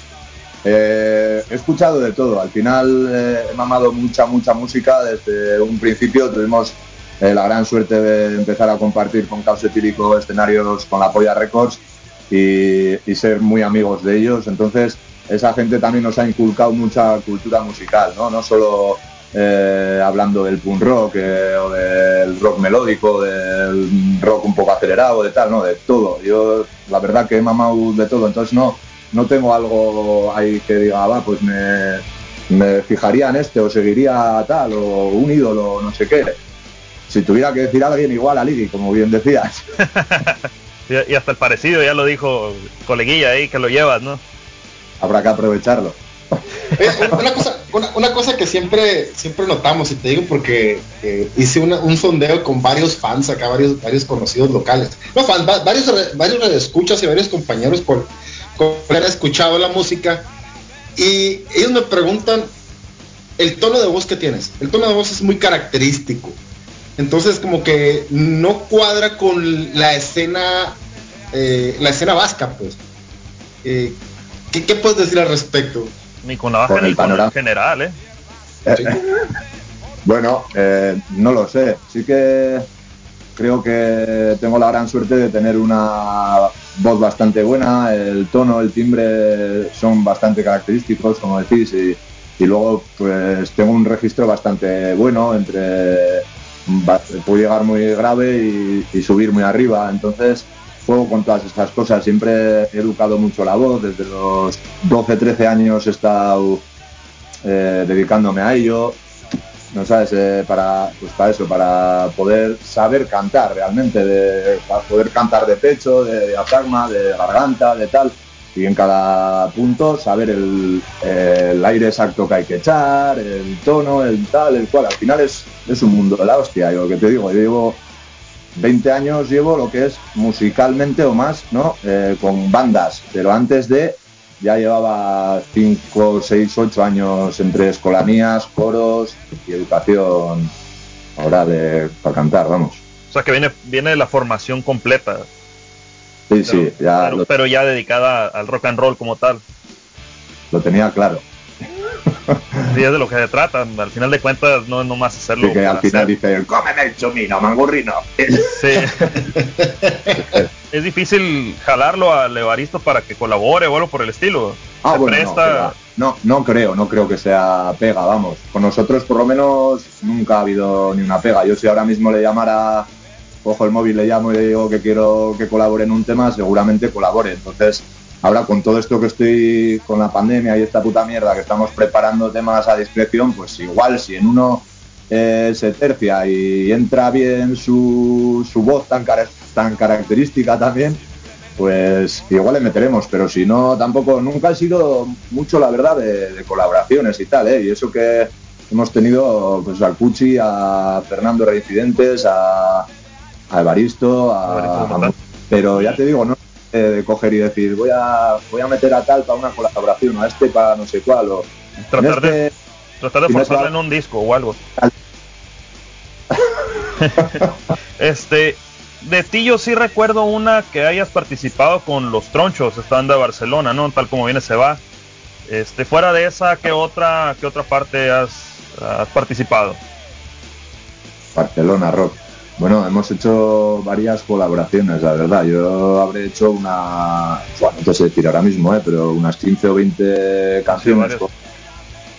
Eh, he escuchado de todo. Al final eh, he mamado mucha, mucha música. Desde un principio tuvimos eh, la gran suerte de empezar a compartir con Caos Etílico escenarios con la Polla Records y, y ser muy amigos de ellos. Entonces, esa gente también nos ha inculcado mucha cultura musical, ¿no? No solo eh, hablando del punk rock eh, o del rock melódico, del rock un poco acelerado, de tal, no, de todo. Yo la verdad que he mamado de todo, entonces no, no tengo algo ahí que diga, "Ah, va, pues me, me fijaría en este o seguiría tal o un ídolo, no sé qué. Si tuviera que decir a alguien igual a Ligi, como bien decías. Y, y hasta el parecido ya lo dijo coleguilla ahí que lo llevas, ¿no? Habrá que aprovecharlo. Una, cosa, una, cosa que siempre, siempre notamos, y te digo porque eh, hice un sondeo con varios fans acá, varios, varios conocidos locales. No fans, va- varios, varios escuchas y varios compañeros con, con haber escuchado la música. Y ellos me preguntan el tono de voz que tienes. El tono de voz es muy característico. Entonces como que no cuadra con la escena, eh, la escena vasca, pues. Eh, ¿qué, ¿Qué puedes decir al respecto? Ni con la baja Con ni el con el panorama. general, ¿eh? Bueno, eh, no lo sé. Sí que creo que tengo la gran suerte de tener una voz bastante buena. El tono, el timbre son bastante característicos, como decís, y, y luego pues tengo un registro bastante bueno entre puedo llegar muy grave y, y subir muy arriba. Entonces juego con todas estas cosas. Siempre he educado mucho la voz. Desde los 12, 13 años he estado eh, dedicándome a ello no sabes Eh, para pues para eso para poder saber cantar realmente de, para poder cantar de pecho de diafragma de garganta de tal y en cada punto saber el, aire exacto que hay que echar el tono el tal el cual al final es, es un mundo de la hostia yo que te digo yo llevo 20 años llevo lo que es musicalmente o más no Eh, con bandas pero antes de ya llevaba 5, 6, 8 años entre escolanías, coros y educación ahora de para cantar, vamos. O sea que viene, viene la formación completa, Sí, sí, ya pero, lo, pero ya dedicada al rock and roll como tal. lo tenía claro. Y es de lo que se trata. Al final de cuentas no es nomás hacerlo. Que al final hacer. dice, cómeme el chomino, mangurrino. Sí. es difícil jalarlo al Evaristo para que colabore o algo por el estilo. Ah, Se bueno, no, presta. no, no creo, no creo que sea pega, vamos. Con nosotros por lo menos nunca ha habido ni una pega. Yo si ahora mismo le llamara, cojo el móvil, le llamo y le digo que quiero que colabore en un tema, seguramente colabore. Entonces, ahora con todo esto que estoy con la pandemia y esta puta mierda que estamos preparando temas a discreción, pues igual si en uno eh, se tercia y entra bien su, su voz tan, cara- tan característica también, pues igual le meteremos, pero si no, tampoco, nunca ha sido mucho, la verdad, de, de colaboraciones y tal, ¿eh? Y eso que hemos tenido, pues al Cuchi, a Fernando Reincidentes, a, a Evaristo, a, a- pero ya te digo, no de coger y decir, voy a, voy a meter a tal para una colaboración, a este para no sé cuál, o Tratar de, este- tratar de si forzarlo en un disco o algo. este, de ti yo sí recuerdo una que hayas participado con los Tronchos, esta banda de Barcelona, ¿no? Tal como viene se va. Este, fuera de esa, ¿qué otra, qué otra parte has, has participado? Barcelona Rock. Bueno, hemos hecho varias colaboraciones, la verdad. Yo habré hecho una, bueno, no sé decir ahora mismo, ¿eh? pero unas 15 o 20 canciones con,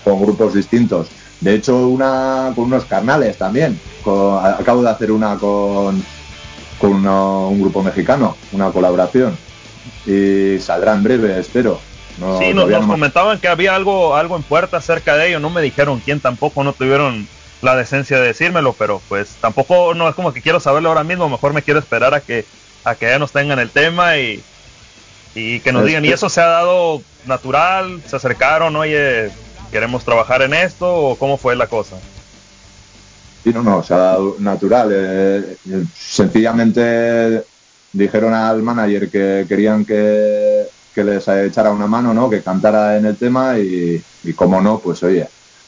con grupos distintos. De hecho, una con unos carnales también. Con- acabo de hacer una con, con uno- un grupo mexicano, una colaboración. Y saldrá en breve, espero. No, sí, nos, nos no me- comentaban que había algo, algo en puerta acerca de ello. No me dijeron quién tampoco, no tuvieron la decencia de decírmelo, pero pues tampoco no es como que quiero saberlo ahora mismo. Mejor me quiero esperar a que a que ya nos tengan el tema y, y que nos digan. ¿Y eso se ha dado natural? ¿Se acercaron? Oye, ¿queremos trabajar en esto? ¿O cómo fue la cosa? y no, no, se ha dado natural. eh, eh, sencillamente dijeron al manager que querían que, que les echara una mano, ¿no? Que cantara en el tema y, y como no, pues oye,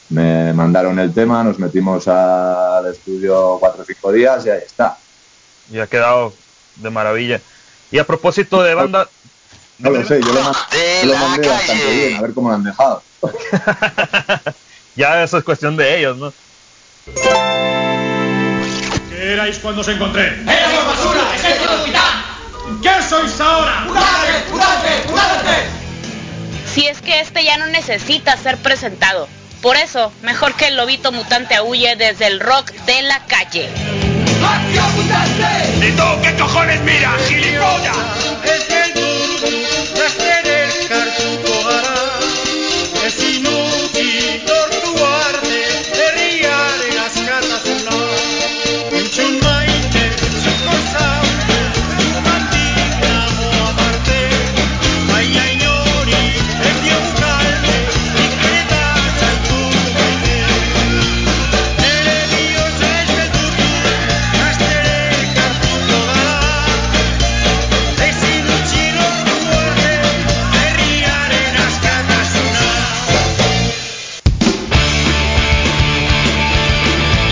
me mandaron el tema, nos metimos al estudio cuatro o cinco días y ahí está. Y ha quedado de maravilla. Y a propósito de banda, No lo sé, yo lo, ma- yo lo mandé bastante bien, a ver cómo lo han dejado. ya eso es cuestión de ellos, ¿no? ¿Qué erais cuando os encontré? ¡Éramos basura! ¡Ejército del hospital! ¿Qué sois ahora? ¡Mutante! ¡Mutante! ¡Mutante! Si es que este ya no necesita ser presentado. Por eso, mejor que el lobito mutante huye desde el rock de la calle. ¿Y tú qué cojones mira, gilipollas?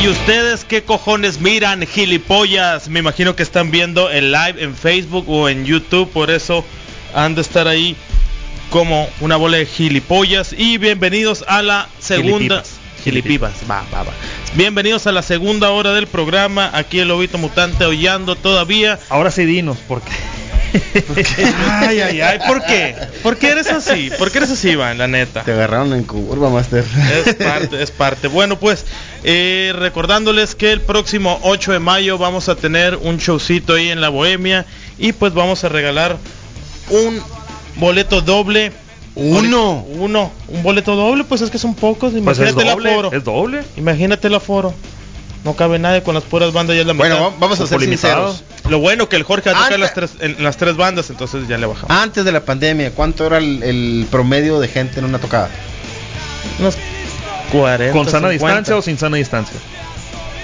¿Y ustedes qué cojones miran, gilipollas? Me imagino que están viendo el live en Facebook o en YouTube, por eso han de estar ahí como una bola de gilipollas. Y bienvenidos a la segunda... Gilipipas, va, va, va. Bienvenidos a la segunda hora del programa. Aquí el Lobito Mutante hollando todavía. Ahora sí dinos, porque Ay, ay, ay, ¿por qué? ¿Por qué eres así? ¿Por qué eres así, Iván, la neta? Te agarraron en curva, Master. Es parte, es parte. Bueno, pues eh, recordándoles que el próximo 8 de mayo vamos a tener un showcito ahí en la Bohemia y pues vamos a regalar un boleto doble. Uno. Uno. Un boleto doble, pues es que son pocos. Pues es Imagínate el doble, aforo. es doble. Imagínate el aforo. No cabe nadie con las puras bandas ya es la Bueno, mitad. vamos a ser sinceros. Lo bueno que el Jorge va a tocar Antes- las tres, en, en las tres bandas, entonces ya le bajamos. Antes de la pandemia, ¿cuánto era el, el promedio de gente en una tocada? Unos 40. ¿Con sana 50. distancia o sin sana distancia?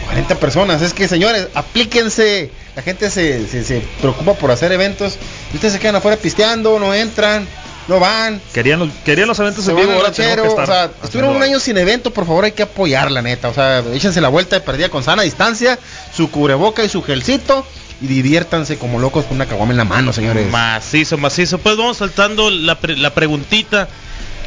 40 personas. Es que, señores, aplíquense. La gente se, se, se preocupa por hacer eventos. Y ustedes se quedan afuera pisteando, no entran, no van. Querían los, querían los eventos Se en vivo, ahora que o sea, estuvieron un año sin evento, por favor hay que apoyar la neta, o sea, échense la vuelta de perdida con sana distancia, su cubreboca y su gelcito y diviértanse como locos con una caguama en la mano, señores. Macizo, macizo. Pues vamos saltando la, pre- la preguntita.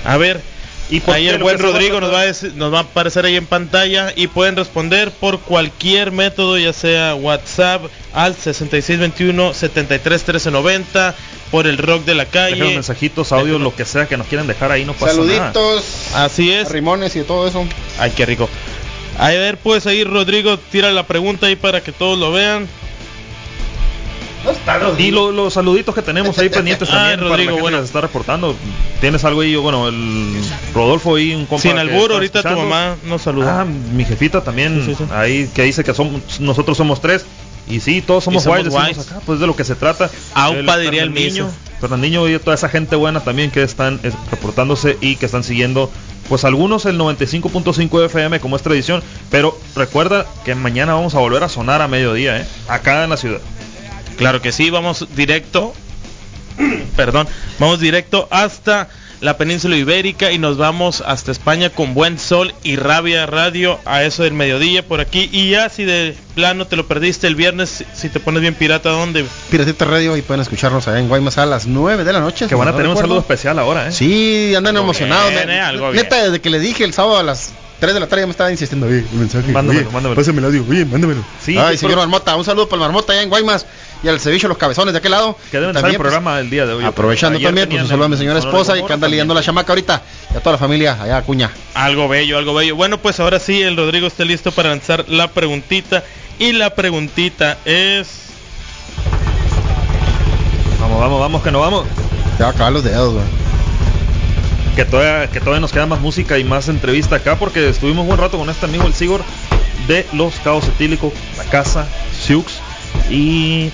A ver. ¿Y ahí el buen Rodrigo nos va, a decir- nos va a aparecer ahí en pantalla y pueden responder por cualquier método, ya sea WhatsApp al 6621 731390 por el rock de la Dejen calle. mensajitos, audio, lo que sea que nos quieran dejar ahí, no pasa nada. Saluditos, Así es. rimones y todo eso. Ay, qué rico. A ver, pues ahí Rodrigo tira la pregunta ahí para que todos lo vean. Y lo- los saluditos que tenemos ahí pendientes Ah, también. para la Rodrigo, gente bueno. que se está reportando. Tienes algo ahí, bueno, el Rodolfo ahí, un compa Sin albur, ahorita tu mamá nos saluda. Ah, mi jefita también, Sí, sí, sí. ahí que dice que somos, nosotros somos tres. Y sí, todos somos, Y somos guays, guays. acá, pues de lo que se trata. Aupa diría el miso. Fernandinho y toda esa gente buena también que están eh, reportándose y que están siguiendo, pues algunos el 95.5 FM como es tradición, pero recuerda que mañana vamos a volver a sonar a mediodía, ¿eh? acá en la ciudad. Claro que sí, vamos directo. perdón, vamos directo hasta la península ibérica y nos vamos hasta España con buen sol y rabia radio a eso del mediodía por aquí. Y ya si de plano te lo perdiste el viernes, si te pones bien pirata, ¿dónde? Piratita Radio y pueden escucharnos allá en Guaymas a las 9 de la noche. Que van a tener un saludo especial ahora, ¿eh? Sí, andan Algo emocionados. bien, eh, algo neta, desde que le dije el sábado a las 3 de la tarde ya me estaba insistiendo. Oye, el mensaje. Mándamelo, oye, mándamelo. Pásame el audio. Oye, mándamelo. Sí, Ay, sí, señor pero- Marmota. Un saludo para el Marmota allá en Guaymas y al ceviche Los Cabezones de aquel lado. Que deben estar en el pues, programa el día de hoy. Aprovechando también, pues un saludo a mi señora esposa y que anda también. lidiando la chamaca ahorita. Y a toda la familia allá, Acuña. Algo bello, algo bello. Bueno, pues ahora sí, el Rodrigo está listo para lanzar la preguntita. Y la preguntita es... Vamos, vamos, vamos, que no vamos. Te va a acabar los dedos, güey. Que todavía, que todavía nos queda más música y más entrevista acá porque estuvimos un buen rato con este amigo el Sigor de Los Cabos Etílicos, La Casa, Siux y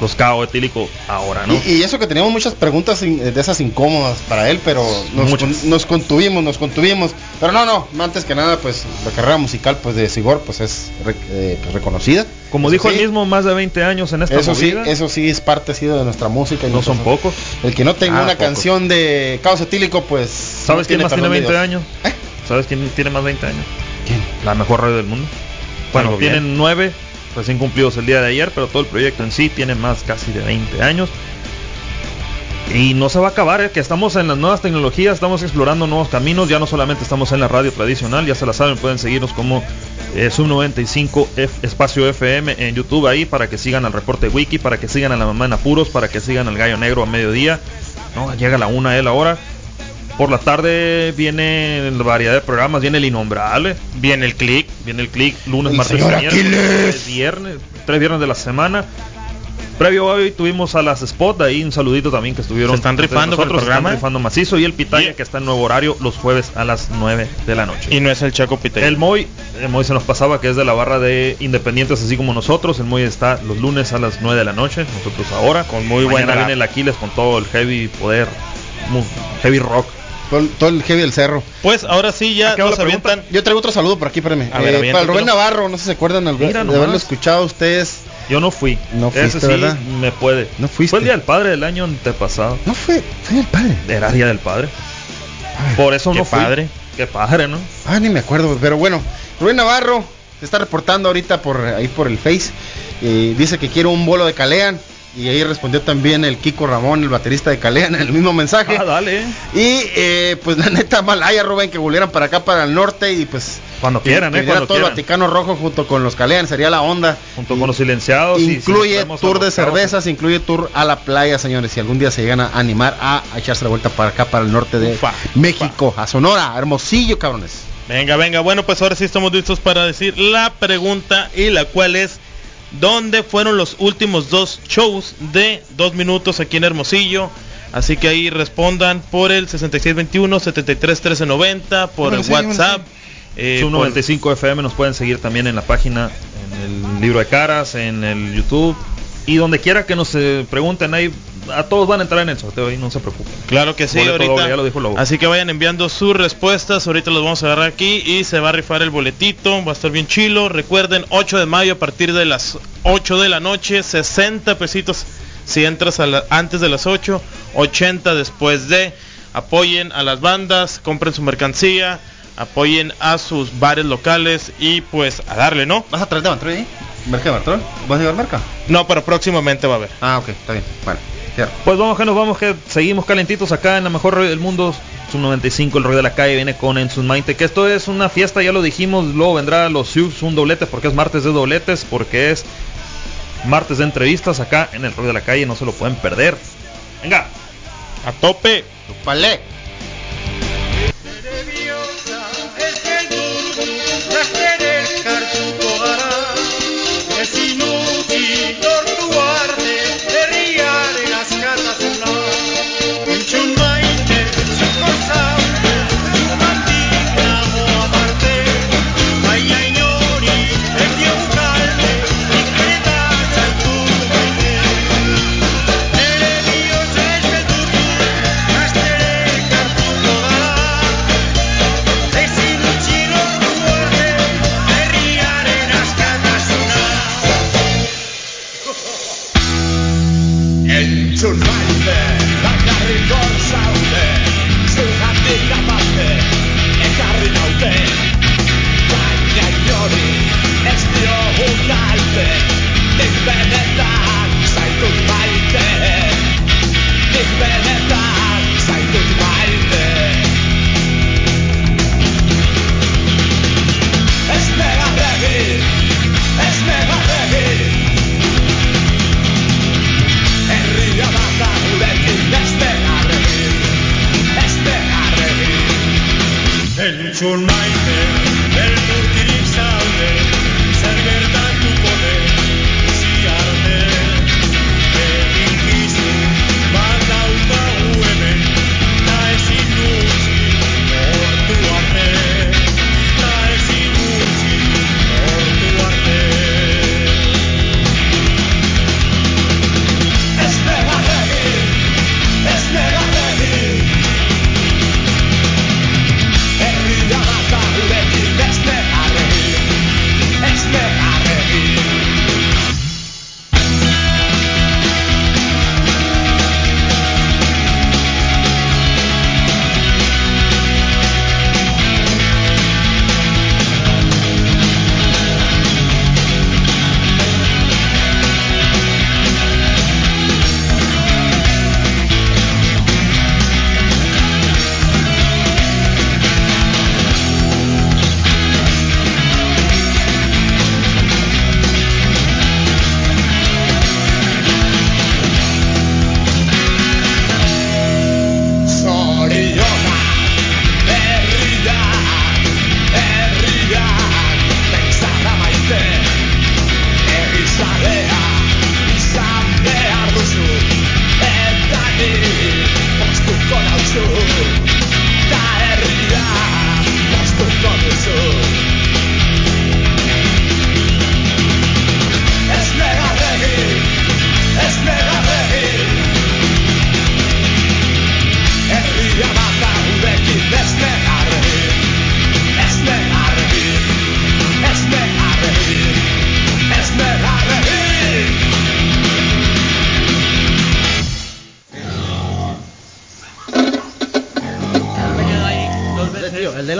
los cao etílico ahora, ¿no? Y, y eso que teníamos muchas preguntas de esas incómodas para él, pero nos, con- nos contuvimos, nos contuvimos. Pero no, no, antes que nada, pues la carrera musical pues de Sigor pues es eh, pues, reconocida. Como Eso dijo sí, él mismo, más de 20 años en esta Eso sí, eso sí es parte así de nuestra música. y No son pocos. El que no tenga Ah, una pocos. canción de caos etílico, pues. ¿Sabes no quién más tiene perdón de 20 Dios. años? ¿Sabes quién tiene más 20 años? ¿Quién? La mejor radio del mundo. Bueno, tienen 9 recién cumplidos el día de ayer, pero todo el proyecto en sí tiene más casi de 20 años. Y no se va a acabar, ¿eh? que estamos en las nuevas tecnologías, estamos explorando nuevos caminos, ya no solamente estamos en la radio tradicional, ya se la saben, pueden seguirnos como eh, Sub95 F- Espacio FM en YouTube ahí para que sigan al reporte wiki, para que sigan a la mamá en apuros, para que sigan al gallo negro a mediodía. No, llega la una él ahora. Por la tarde viene la variedad de programas, viene el innombrable, Viene el click. viene el click lunes, El martes, tres viernes, tres viernes de la semana. Previo a hoy tuvimos a las Spot, ahí un saludito también que estuvieron. Se están rifando el nosotros, se programa. Están rifando macizo y el Pitaya que está en nuevo horario los jueves a las 9 de la noche. Y no es el Chaco Pitaya. El Moy, el Moy se nos pasaba que es de la barra de Independientes así como nosotros. El Moy está los lunes a las 9 de la noche, nosotros ahora. Con muy Mañana buen rap. viene el Aquiles con todo el heavy poder, heavy rock. Todo, el- todo el heavy del cerro. Pues ahora sí ya nos avientan. Yo traigo otro saludo por aquí, espérame. A ver, Eh, para el Rubén Navarro, no sé si se acuerdan al- de haberlo escuchado ustedes. Yo no fui. No Ese fuiste, sí ¿verdad? me puede. No fuiste. Fue el día del padre del año antepasado. No fue, fue el padre. Era día del padre. Por eso Qué no fui. padre. Qué padre, ¿no? Ah, ni me acuerdo, pero bueno, Rubén Navarro se está reportando ahorita por ahí por el Face. y dice que quiere un bolo de Calean. Y ahí respondió también el Kiko Ramón, el baterista de Calean, en el mismo mensaje. Ah, dale. Y eh, pues la neta, malaya, Rubén, que volvieran para acá, para el norte. Y pues. Cuando quieran, que eh, cuando todo quieran. el Vaticano Rojo junto con los Calean, sería la onda. Junto con los silenciados. y si nos Incluye tour de cervezas, incluye tour a la playa, señores. Si algún día se llegan a animar a, a echarse la vuelta para acá, para el norte de Ufa, México, a Sonora, Hermosillo, cabrones. Venga, venga, bueno, pues ahora sí estamos listos para decir la pregunta y la cual es ¿dónde fueron los últimos dos shows de dos minutos aquí en Hermosillo? Así que ahí respondan por el 6621 731390 por Bueno, el sí, bueno, WhatsApp. eh, Sub por- 95 FM nos pueden seguir también en la página, en el libro de caras, en el YouTube y donde quiera que nos eh, pregunten ahí, a todos van a entrar en el sorteo y no se preocupen. Claro que sí, Boleto ahorita. doble, ya lo dijo Lobo. Así que vayan enviando sus respuestas. Ahorita los vamos a agarrar aquí y se va a rifar el boletito. Va a estar bien chilo. Recuerden, 8 de mayo a partir de las 8 de la noche, 60 pesitos si entras a la- antes de las 8, 80 después de. Apoyen a las bandas, compren su mercancía, apoyen a sus bares locales y pues a darle, ¿no? ¿Vas a traer de Bantroy ahí? ¿Merca de? ¿Vas a llevar marca? No, pero próximamente va a haber. Ah, ok, está bien. Bueno, Pues vamos que nos vamos, que seguimos calentitos acá en la mejor radio del mundo. Sub 95, el rey de la calle viene con En sus Mainte, que esto es una fiesta, ya lo dijimos, luego vendrá los Subs, un doblete, porque es martes de dobletes, porque es martes de entrevistas acá en el rey de la calle, no se lo pueden perder. Venga. A tope. Vale.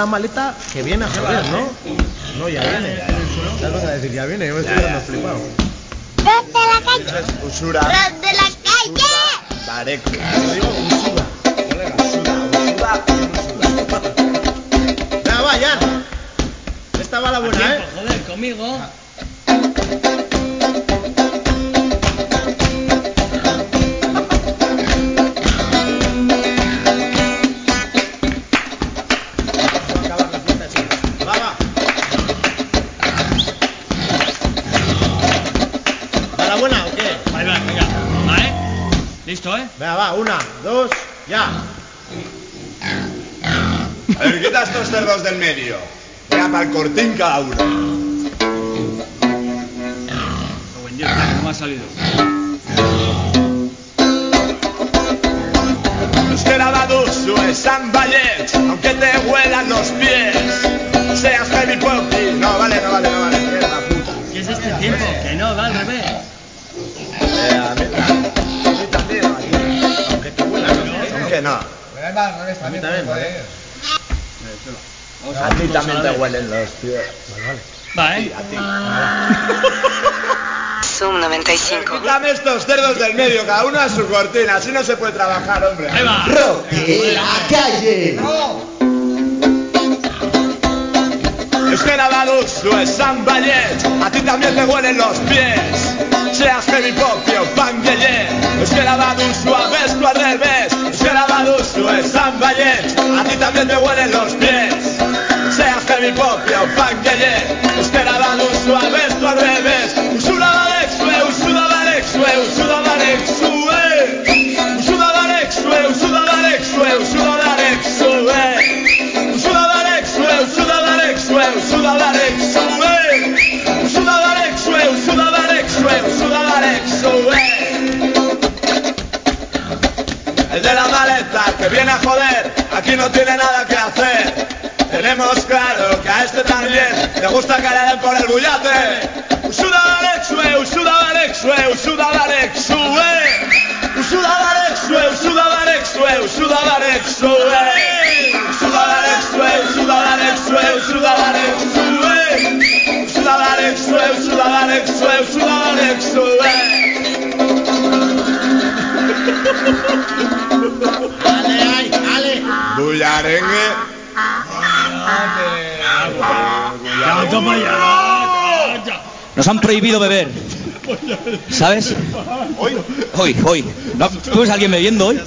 La maleta que viene a joder, ¿no? No, ya viene. Ya vas a decir, ya viene, yo me estoy quedando flipado. ¡Ros de la calle! Usura. ¡Ros de la calle! Bareco. Venga, va, Jan. Esta va la buena, ¿eh? Joder, conmigo. Venga, va, una, dos, ya. A ver, quita estos cerdos del medio. Venga, para el cortín cada uno. Buen no me ha salido. Es que la Badusu es San aunque te huelan los pies. Pies. Aunque no. A mí también, ¿vale? A ti también te huelen los pies. Va, ¿eh? A ti. Zoom 95. Quítame estos cerdos del medio, cada uno a su cortina, así no se puede trabajar, hombre. Ahí va. de la calle. Es que la Badusu es San Vallet, a ti también te huelen los pies. Seas heavy pop o pan yeye. Es que la Badusu a ves tú al revés. Es que la Badusu es San Vallet, a ti también te huelen los pies. Seas heavy pop o pan yeye. Es que la Badusu a ves tú al revés. Usura Valexue, Usura Valexue, Usura Valexue. Usura Valexue, Usura Valexue, Usura Valexue. Usura Valexue, Usura Valexue, Usura Valexue. Usura El de la maleta que viene a joder, aquí no tiene nada que hacer. Tenemos claro que a este también le gusta den por el bullate. Usuda Valexue, Usuda Valexue, Usuda Valexue. Usuda Valexue, Usuda Valexue, Usuda Valexue. Usuda Valexue, Usuda Valexue, Usuda Valexue. Usuda Valexue, Usuda Valexue, Usuda Valexue. Bullarengue. Ya, toma ya. ya. Nos han prohibido beber. ¿Sabes? Hoy. Hoy, hoy. ¿No ¿Tú ves a alguien bebiendo hoy?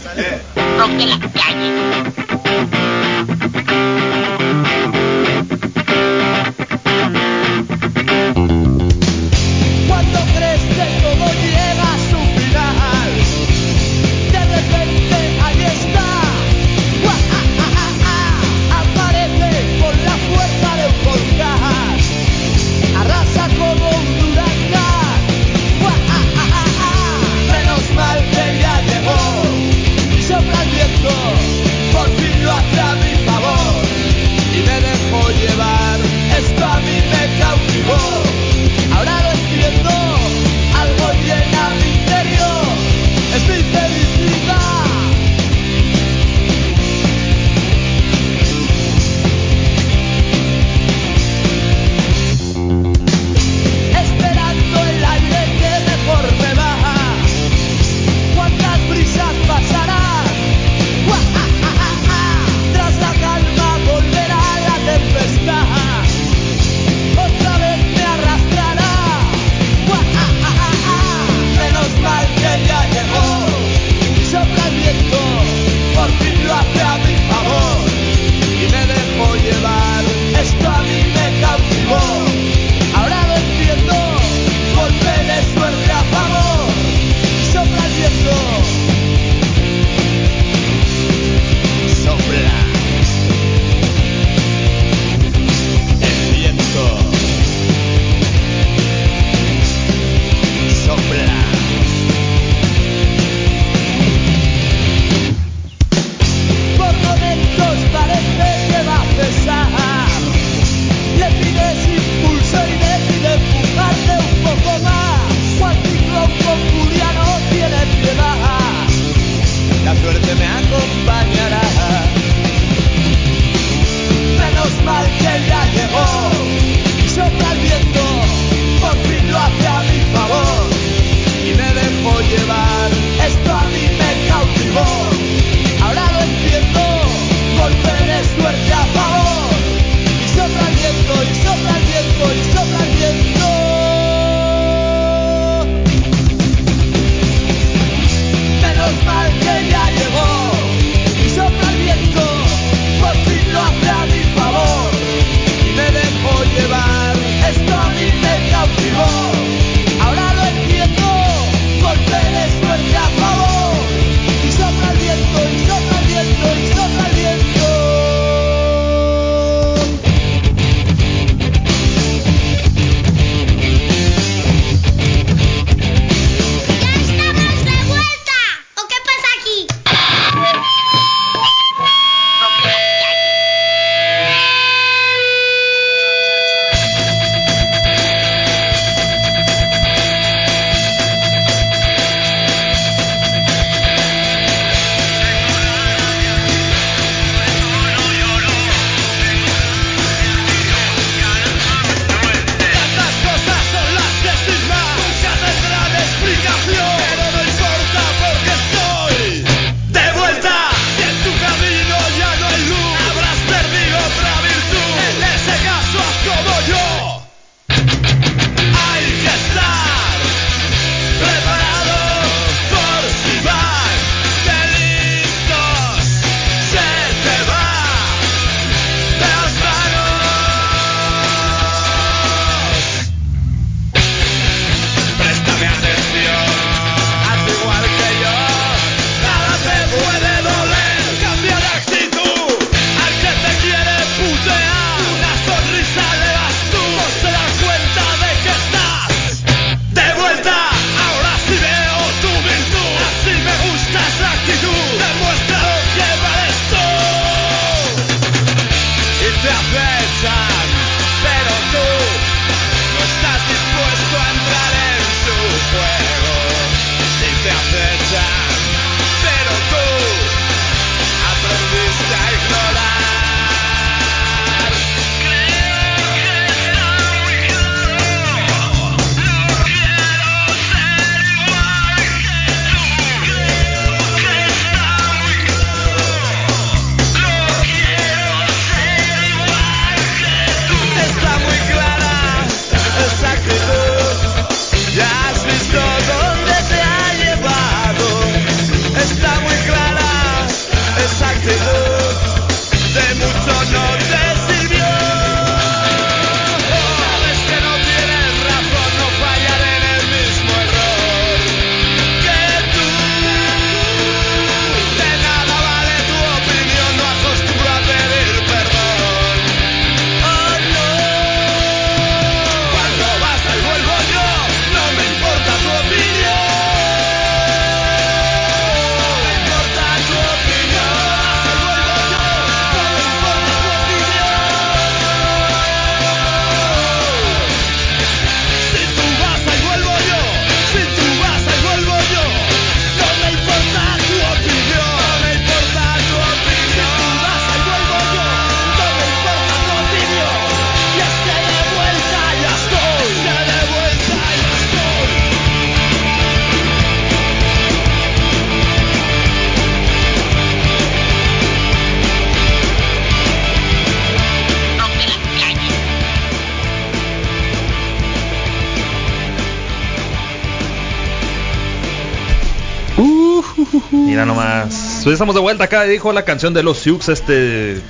Pues estamos de vuelta acá. Dijo la canción de los Sioux, este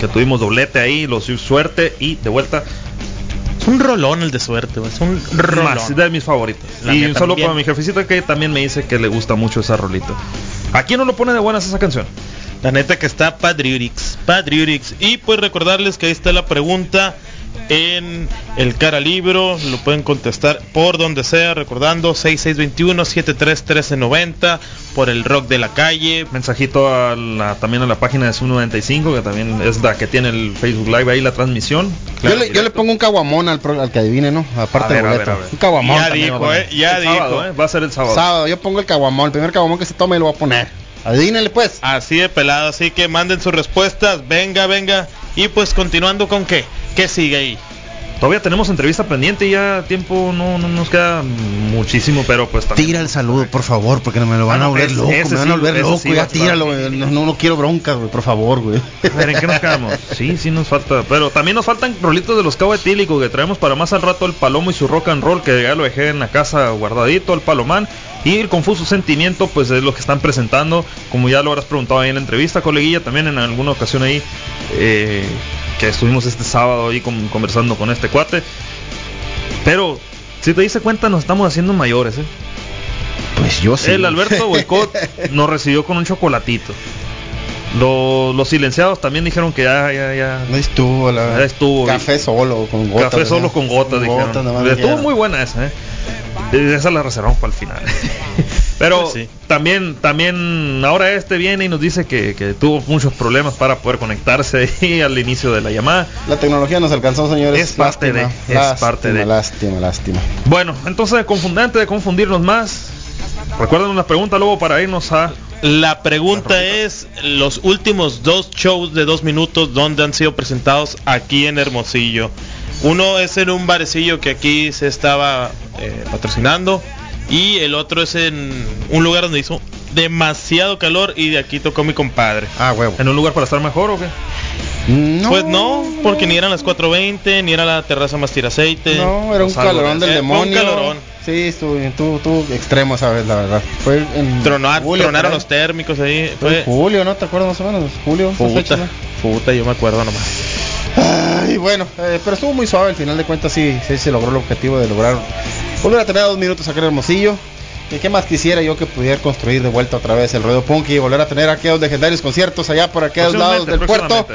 que tuvimos doblete ahí, los Sioux suerte y de vuelta. Es un rolón el de suerte. Es un rolón. Más de mis favoritos. La y un solo también. para mi jefecita que también me dice que le gusta mucho esa rolita. ¿A quién no lo pone de buenas esa canción? La neta que está Padriurix. Padriurix. Y pues recordarles que ahí está la pregunta en el cara libro. Lo pueden contestar por donde sea. Recordando 6621-731390. Por el rock de la calle. Mensajito a la- también a la página de Su95, que también es la que tiene el Facebook Live ahí la transmisión. Yo le, yo le pongo un caguamón al, que adivine, ¿no? Aparte del a boleto. ver, a ver. Un caguamón. Ya también dijo, eh, ya El sábado, dijo. ¿eh? Va a ser el sábado. Sábado, yo pongo el caguamón. El primer caguamón que se tome lo voy a poner. Adivínenle pues. Así de pelado. Así que manden sus respuestas. Venga, venga. Y pues continuando con qué. ¿Qué sigue ahí? Todavía tenemos entrevista pendiente y ya tiempo no, no nos queda muchísimo, pero pues también. Tira el saludo, por favor, porque me lo van Ah, a volver loco, me van sí, a volver loco, sí ya tíralo, güey. no, no, no quiero broncas, güey, por favor, güey. A ver, ¿en qué nos quedamos? Sí, sí nos falta. Pero también nos faltan rolitos de los cabo etílicos que traemos para más al rato el Palomo y su rock and roll que ya lo dejé en la casa guardadito, el Palomán. Y el confuso sentimiento, pues es lo que están presentando. Como ya lo habrás preguntado ahí en la entrevista, coleguilla, también en alguna ocasión ahí eh, que estuvimos este sábado ahí con- conversando con este cuate. Pero, si te diste cuenta, nos estamos haciendo mayores, ¿eh? Pues yo sí. El Alberto Boicot nos recibió con un chocolatito. Lo- los silenciados también dijeron que ya, ya, ya. No estuvo, la Ya estuvo. Café solo, con gotas. Café solo ¿verdad? con gotas, dijeron. Nada más Estuvo muy buena esa, ¿eh? Esa la reservamos para el final. Pero Pues sí. también, también ahora este viene y nos dice que, que tuvo muchos problemas para poder conectarse ahí al inicio de la llamada. La tecnología nos alcanzó, señores. Es parte de, es lástima, parte de. Lástima, lástima. Bueno, entonces confundente de confundirnos más. Recuerden una pregunta luego para irnos a La pregunta es los últimos dos shows de dos minutos donde han sido presentados aquí en Hermosillo. Uno es en un barecillo que aquí se estaba eh, patrocinando y el otro es en un lugar donde hizo demasiado calor y de aquí tocó mi compadre. Ah, huevo. en un lugar para estar mejor o qué? No, Pues no, porque ni eran las 4.20, ni era la terraza más tira aceite. No, era un calorón de- del eh, fue un demonio. calorón. Sí, estuvo estuvo, estuvo extremo esa vez, la verdad. Fue en Tronar- julio, tronaron los térmicos ahí. Fue en julio, ¿no? ¿Te acuerdas más o menos? Julio, fecha, puta, ¿no? puta, yo me acuerdo nomás. Ay, bueno, eh, pero estuvo muy suave al final de cuentas, sí, sí se logró el objetivo de lograr volver a tener a dos minutos aquel hermosillo. ¿Y qué más quisiera yo que pudiera construir de vuelta otra vez el ruedo punk y volver a tener aquellos legendarios conciertos allá por aquellos lados del puerto?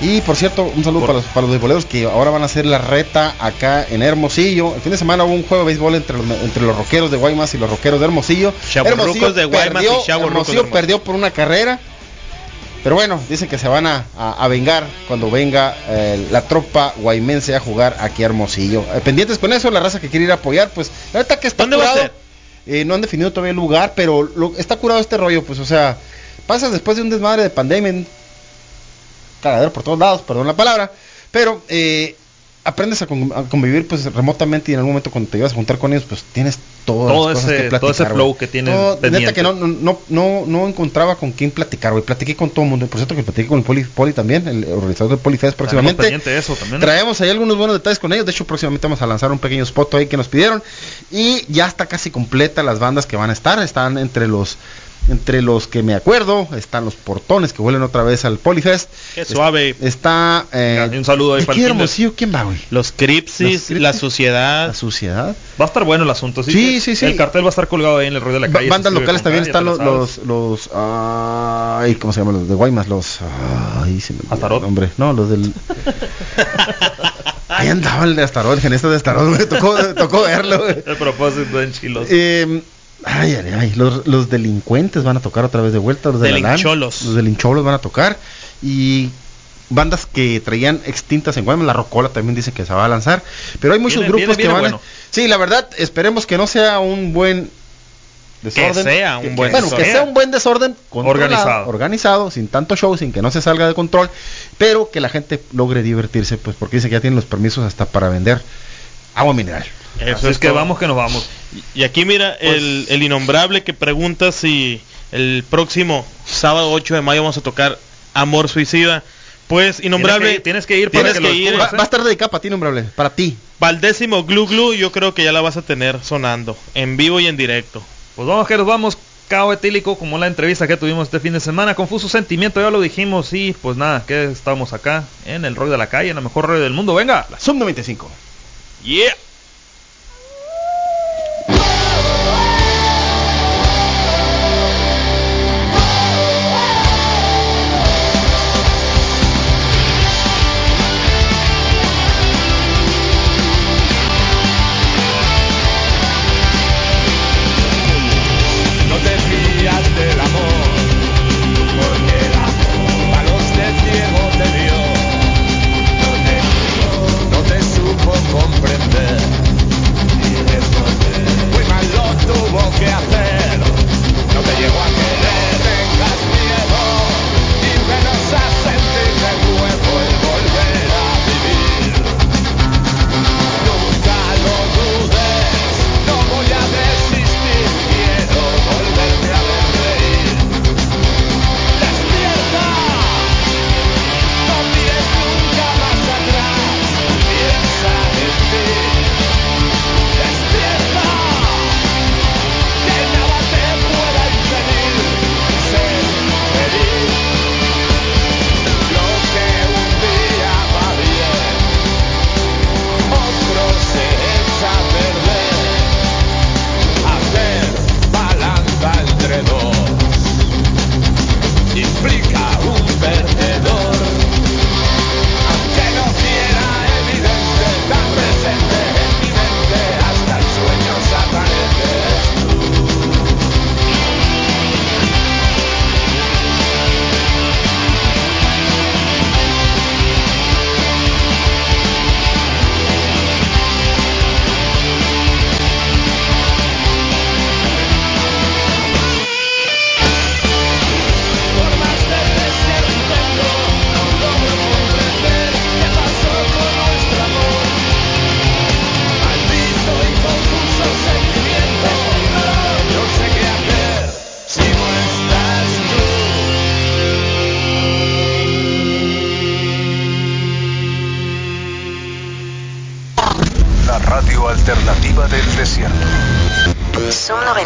Y por cierto, un saludo Por- para los, para los beisboleros que ahora van a hacer la reta acá en Hermosillo. El fin de semana hubo un juego de béisbol entre los, entre los rockeros de Guaymas y los rockeros de Hermosillo. Hermosillo de Guaymas y chavorrucos de Hermosillo Hermosillo. perdió por una carrera. Pero bueno, dicen que se van a, a- a vengar cuando venga eh, la tropa guaymense a jugar aquí a Hermosillo. Eh, pendientes con eso, la raza que quiere ir a apoyar, pues la verdad que está ¿Dónde va a curado. ser? Eh, no han definido todavía el lugar, pero lo- está curado este rollo, pues o sea, pasas después de un desmadre de pandemia, cagadero por todos lados, perdón la palabra, pero eh, aprendes a, con- a convivir pues remotamente y en algún momento cuando te llevas a juntar con ellos, pues tienes todas Todo las cosas ese- que platicar. todo ese güey. flow que tienen Todo- Neta que no, no, no, no, encontraba con quién platicar, güey. Platiqué con todo el mundo. Por cierto que platiqué con el Poli, Poli también, el organizador del Polifest próximamente. Eso también. Traemos ahí algunos buenos detalles con ellos. De hecho, próximamente vamos a lanzar un pequeño spot ahí que nos pidieron. Y ya está casi completa las bandas que van a estar. Están entre los entre los que me acuerdo. Están los portones que vuelven otra vez al Polifest. Qué suave. Está. Eh, un saludo ahí ¿de para qué el. Hermosillo? ¿Quién va, güey? Los Cripsis, la suciedad. La suciedad. Va a estar bueno el asunto. Sí, que sí, sí. El cartel va a estar colgado ahí en el ruido de la calle. bandas locales también están los, los, los, ay, ¿cómo se llaman los de Guaymas? Los, ay, se me el nombre. No, los del, ahí andaba el de Astarot, el genista de Astarot, me tocó, tocó verlo. güey. El propósito en chilos. Eh, ay, ay, ay, los, los delincuentes van a tocar otra vez de vuelta, los de la LAN. Delincholos. Los delincholos van a tocar y bandas que traían extintas en Guaymas, la Rocola también dice que se va a lanzar, pero hay muchos Viene- grupos viene- que viene van a... Sí, la verdad, esperemos que no sea un buen desorden. sea un buen bueno, que desorden. sea un buen desorden Organizado. organizado, sin tanto show, sin que no se salga de control, pero que la gente logre divertirse, pues porque dice que ya tienen los permisos hasta para vender agua mineral. Eso Así es que todo. vamos que nos vamos. Y aquí mira el, el innombrable que pregunta si el próximo sábado 8 de mayo vamos a tocar Amor Suicida. Pues innombrable, Tienes que ir, tienes para que ir. Va, descubras, ¿eh? va a estar dedicada para ti, nombrable, para ti. Para el décimo Glu Glu yo creo que ya la vas a tener sonando en vivo y en directo. Pues vamos que nos vamos. Cao etílico, como la entrevista que tuvimos este fin de semana. Confuso sentimiento, ya lo dijimos. Y pues nada, que estamos acá en el rock de la calle, en la mejor radio del mundo. Venga, la Sub 95. Yeah.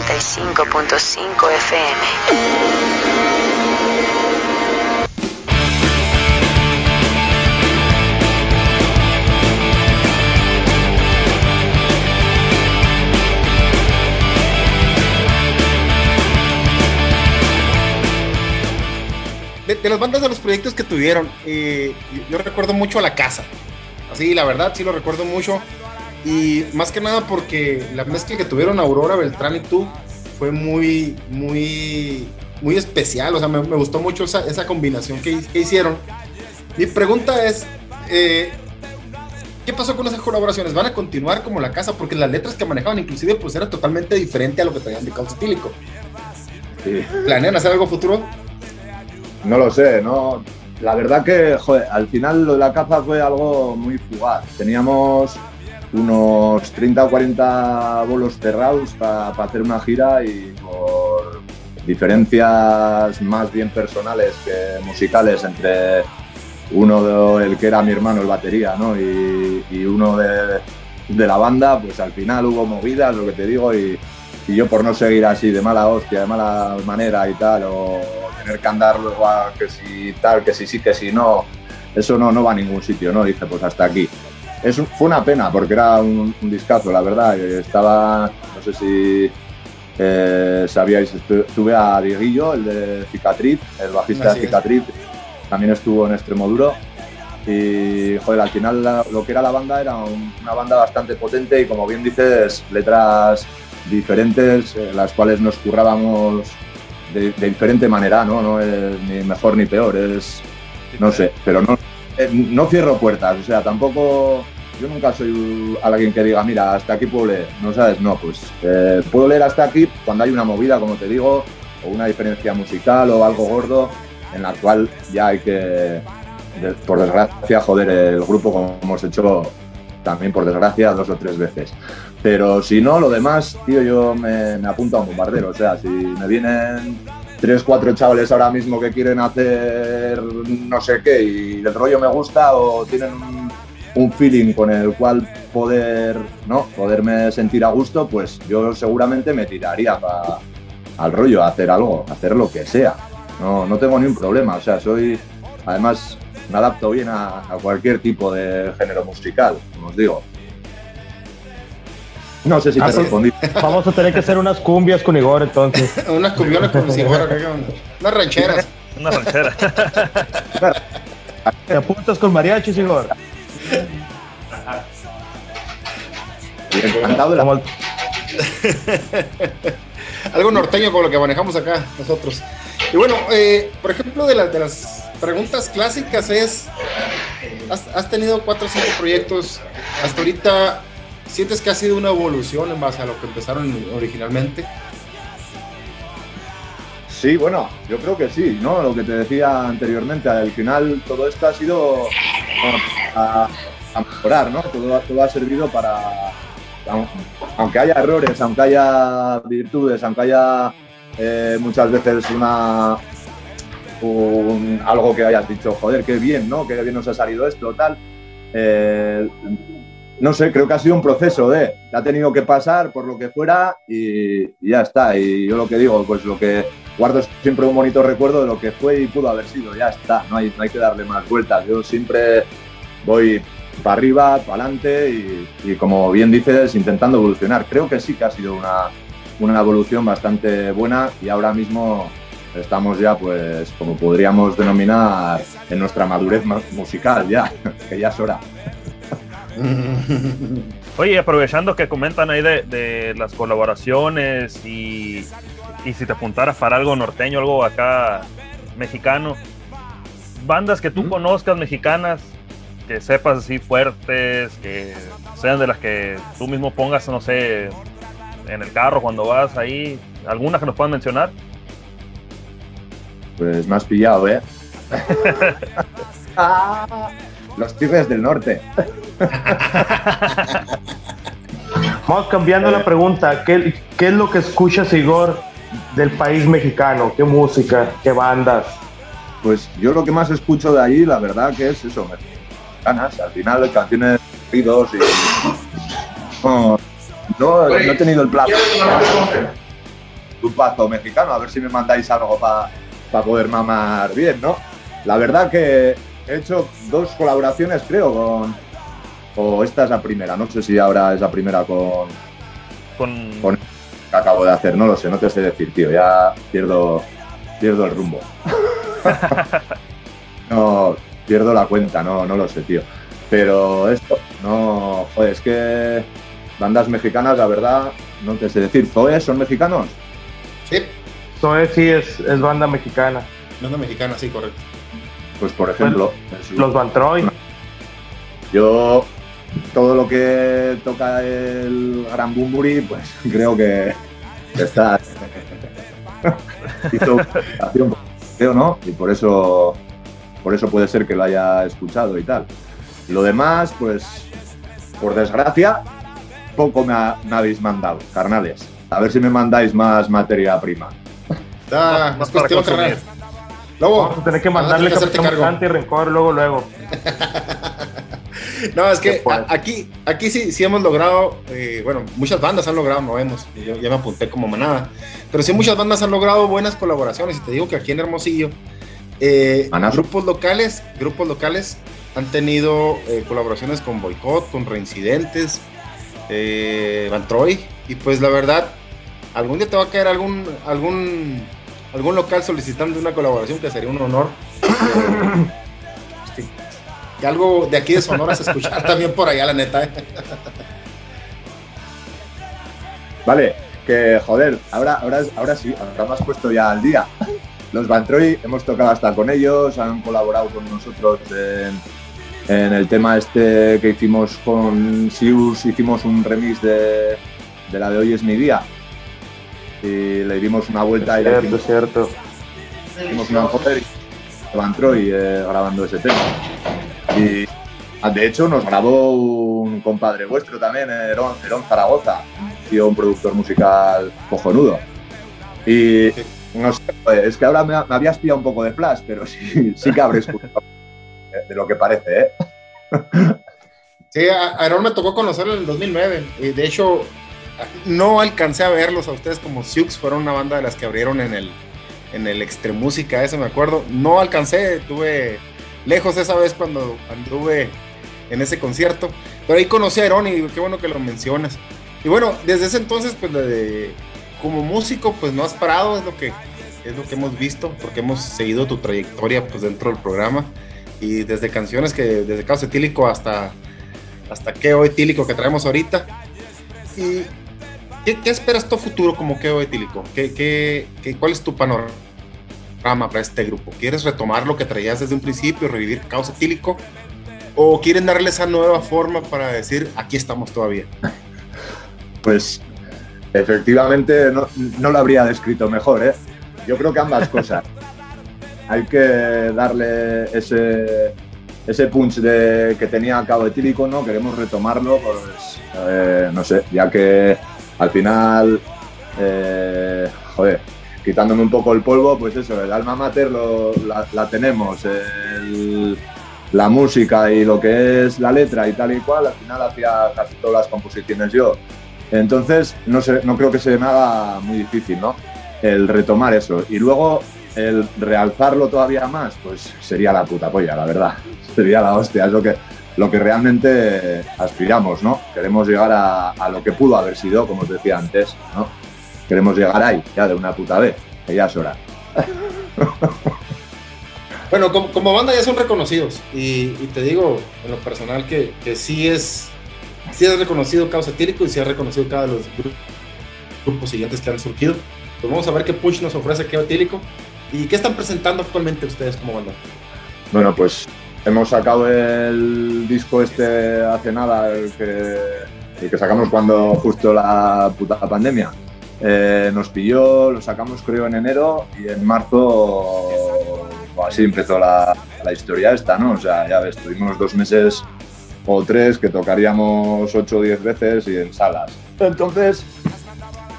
95.5 FM. de, las bandas de los proyectos que tuvieron, eh, yo recuerdo mucho a La Casa. Así, la verdad, sí lo recuerdo mucho. Y más que nada porque la mezcla que tuvieron Aurora, Beltrán y tú fue muy, muy, muy especial. O sea, me, me gustó mucho esa, esa combinación que, que hicieron. Mi pregunta es, eh, ¿qué pasó con esas colaboraciones? ¿Van a continuar como La Casa? Porque las letras que manejaban inclusive pues era totalmente diferente a lo que traían de Caos Etílico. Sí. ¿Planean hacer algo futuro? No lo sé, no. La verdad que, joder, al final lo de la caza fue algo muy fugaz. Teníamos unos 30 o 40 bolos cerrados para hacer una gira y por diferencias más bien personales que musicales entre uno de, el que era mi hermano el batería ¿no? y, y uno de, de la banda, pues al final hubo movidas, lo que te digo, y, y yo por no seguir así de mala hostia, de mala manera y tal, o tener que andar luego a que si tal, que si sí, que si no, eso no, no va a ningún sitio, ¿no? Dice, pues hasta aquí. Es, un- fue una pena porque era un, un discazo, la verdad. Estaba, no sé si eh, sabíais, tuve a Dieguillo, el de Cicatriz, el bajista Así de es. Cicatriz, también estuvo en Extremoduro. Y joder, al final la- lo que era la banda era un- una banda bastante potente y como bien dices, letras diferentes, eh, las cuales nos currábamos de, de diferente manera, ¿no? No es ni mejor ni peor, es, no sé, pero no, eh, no cierro puertas, o sea, tampoco, yo nunca soy alguien que diga, mira, hasta aquí puedo leer, no sabes, no, pues eh, puedo leer hasta aquí cuando hay una movida, como te digo, o una diferencia musical o algo gordo, en la cual ya hay que, por desgracia, joder el grupo como hemos hecho también, por desgracia, dos o tres veces. Pero si no, lo demás, tío, yo me, me apunto a un bombardero. O sea, si me vienen tres, cuatro chavales ahora mismo que quieren hacer no sé qué y el rollo me gusta o tienen un, un feeling con el cual poder, ¿no? Poderme sentir a gusto, pues yo seguramente me tiraría para al rollo, a hacer algo, a hacer lo que sea. No, no tengo ni un problema, o sea, soy, además, me adapto bien a, a cualquier tipo de género musical, como os digo. No sé si te Ah, respondí. Vamos a tener que hacer unas cumbias con Igor entonces. Unas cumbionas con Sigor, unas rancheras. Una ranchera. ¿Te apuntas con mariachis, Igor? Encantado de la Algo norteño con lo que manejamos acá nosotros. Y bueno, eh, por ejemplo, de, las de las preguntas clásicas es, has, has tenido cuatro o cinco proyectos, hasta ahorita, ¿sientes que ha sido una evolución en base a lo que empezaron originalmente? Sí, bueno, yo creo que sí, ¿no? Lo que te decía anteriormente, al final todo esto ha sido a, a mejorar, ¿no? Todo, ha servido para, aun- aunque haya errores, aunque haya virtudes, aunque haya eh, muchas veces una un- algo que hayas dicho, joder, qué bien, ¿no? Qué bien nos ha salido esto, tal. Eh, no sé, creo que ha sido un proceso de, ha tenido que pasar por lo que fuera y ya está. Y yo lo que digo, pues lo que guardo siempre un bonito recuerdo de lo que fue y pudo haber sido, ya está, no hay, que darle más vueltas. Yo siempre voy para arriba, para adelante y, como bien dices, intentando evolucionar. Creo que sí que ha sido una, una evolución bastante buena y ahora mismo estamos ya, pues, como podríamos denominar, en nuestra madurez ma- musical ya, que ya es hora. Oye, aprovechando que comentan ahí de, de las colaboraciones y, y si te apuntaras para algo norteño, algo acá mexicano, bandas que tú conozcas mexicanas, que sepas así fuertes, que sean de las que tú mismo pongas, no sé, en el carro cuando vas ahí, algunas que nos puedan mencionar. Pues has pillado, ¿eh? Los Tigres del Norte. Vamos cambiando la pregunta. ¿Qué, qué es lo que escuchas, Igor, del país mexicano? ¿Qué música? ¿Qué bandas? Pues yo lo que más escucho de ahí, la verdad, que es eso, mexicanas. Al final, canciones ruidos y. No, no, no he tenido el plazo. Un pacto mexicano, a ver si me mandáis algo para poder mamar bien, ¿no? La verdad que he hecho dos colaboraciones, creo, con. O esta es la primera, no sé si ahora es la primera con. Con. con que acabo de hacer, no lo sé, no te sé decir, tío, ya pierdo, pierdo el rumbo. no, pierdo la cuenta, no, no lo sé, tío. Pero esto, no, joder, es que bandas mexicanas, la verdad, no te sé decir. ¿Zoe son mexicanos? Sí. Zoe sí es, es banda mexicana. Banda mexicana, sí, correcto. Pues por ejemplo. Los Van Troy. Yo, todo lo que toca el Gran Bumburi, pues creo que está. Hizo ¿no? Y por eso, por eso puede ser que lo haya escuchado y tal. Lo demás, pues, por desgracia, poco me, ha- me habéis mandado, carnales. A ver si me mandáis más materia prima. Da, Más para cuestión. Lobo, Vamos a tener que mandarle que Capitán cargo. Y Rencor luego, luego. No, es que a- aquí, aquí sí, sí hemos logrado, eh, bueno, muchas bandas han logrado, no hemos, yo ya me apunté como manada, pero sí muchas bandas han logrado buenas colaboraciones y te digo que aquí en Hermosillo, eh, grupos locales, grupos locales han tenido eh, colaboraciones con Boicot, con Reincidentes, Van Troy, y pues la verdad, algún día te va a caer algún, algún, algún local solicitando una colaboración que sería un honor. que algo de aquí de Sonora se escuchar también por allá, la neta. ¿eh? Vale, que joder, ahora, ahora, ahora sí, ahora me has puesto ya al día. Los Van Troy hemos tocado hasta con ellos, han colaborado con nosotros en, en el tema este que hicimos con Sius, hicimos un remix de, de la de Hoy es mi día. Y le dimos una vuelta y le Cierto, hicimos, cierto. hicimos una joder y Van Troy eh, grabando ese tema. Y ah, de hecho nos grabó un compadre vuestro también, Herón, Zaragoza, tío, un productor musical cojonudo. Y no sé, pues, es que ahora me, me habías pillado un poco de flash, pero sí, sí que de- lo que parece, ¿eh? Sí, a me tocó conocerlo en el 2009. Y de hecho, no alcancé a verlos a ustedes como Siux, fueron una banda de las que abrieron en el, en el Extremúsica, ese me acuerdo. No alcancé, estuve lejos esa vez cuando anduve en ese concierto. Pero ahí conocí a Aarón y qué bueno que lo mencionas. Y bueno, desde ese entonces, pues de, como músico, pues no has parado, es lo que es lo que hemos visto, porque hemos seguido tu trayectoria pues dentro del programa. Y desde canciones que, desde Caos Etílico hasta, hasta Keo Etílico que traemos ahorita. ¿Y qué, qué esperas tu futuro como Keo Etílico? ¿Qué, qué, qué, ¿Cuál es tu panorama para este grupo? ¿Quieres retomar lo que traías desde un principio, revivir Caos Etílico? ¿O quieren darle esa nueva forma para decir, aquí estamos todavía? Pues efectivamente no, no lo habría descrito mejor, ¿eh? Yo creo que ambas cosas. Hay que darle ese, ese punch de, que tenía Cabo Etílico, ¿no? Queremos retomarlo, pues, eh, no sé, ya que al final, eh, joder, quitándome un poco el polvo, pues eso, el alma mater lo, la, tenemos, la música y lo que es la letra y tal y cual, al final hacía casi todas las composiciones yo. Entonces, no, sé, no creo que se me haga muy difícil, ¿no? El retomar eso. Y luego, el realzarlo todavía más, pues sería la puta polla, la verdad. Sería la hostia, es lo que, lo que realmente aspiramos, ¿no? Queremos llegar a, a lo que pudo haber sido, como os decía antes, ¿no? Queremos llegar ahí, ya de una puta vez, que ya es hora. Bueno, como, como banda ya son reconocidos. Y, y te digo, en lo personal, que, que sí es sí es reconocido Caos Etílico y sí es reconocido cada de los gru- grupos siguientes que han surgido. Pues vamos a ver qué push nos ofrece Caos Etílico. ¿Y qué están presentando actualmente ustedes como banda? Bueno, pues hemos sacado el disco este hace nada, el que, el que sacamos cuando justo la puta pandemia. Eh, nos pilló, lo sacamos creo en enero y en marzo o así empezó la, la historia esta, ¿no? O sea, ya ves, tuvimos dos meses o tres que tocaríamos ocho o diez veces y en salas. Entonces,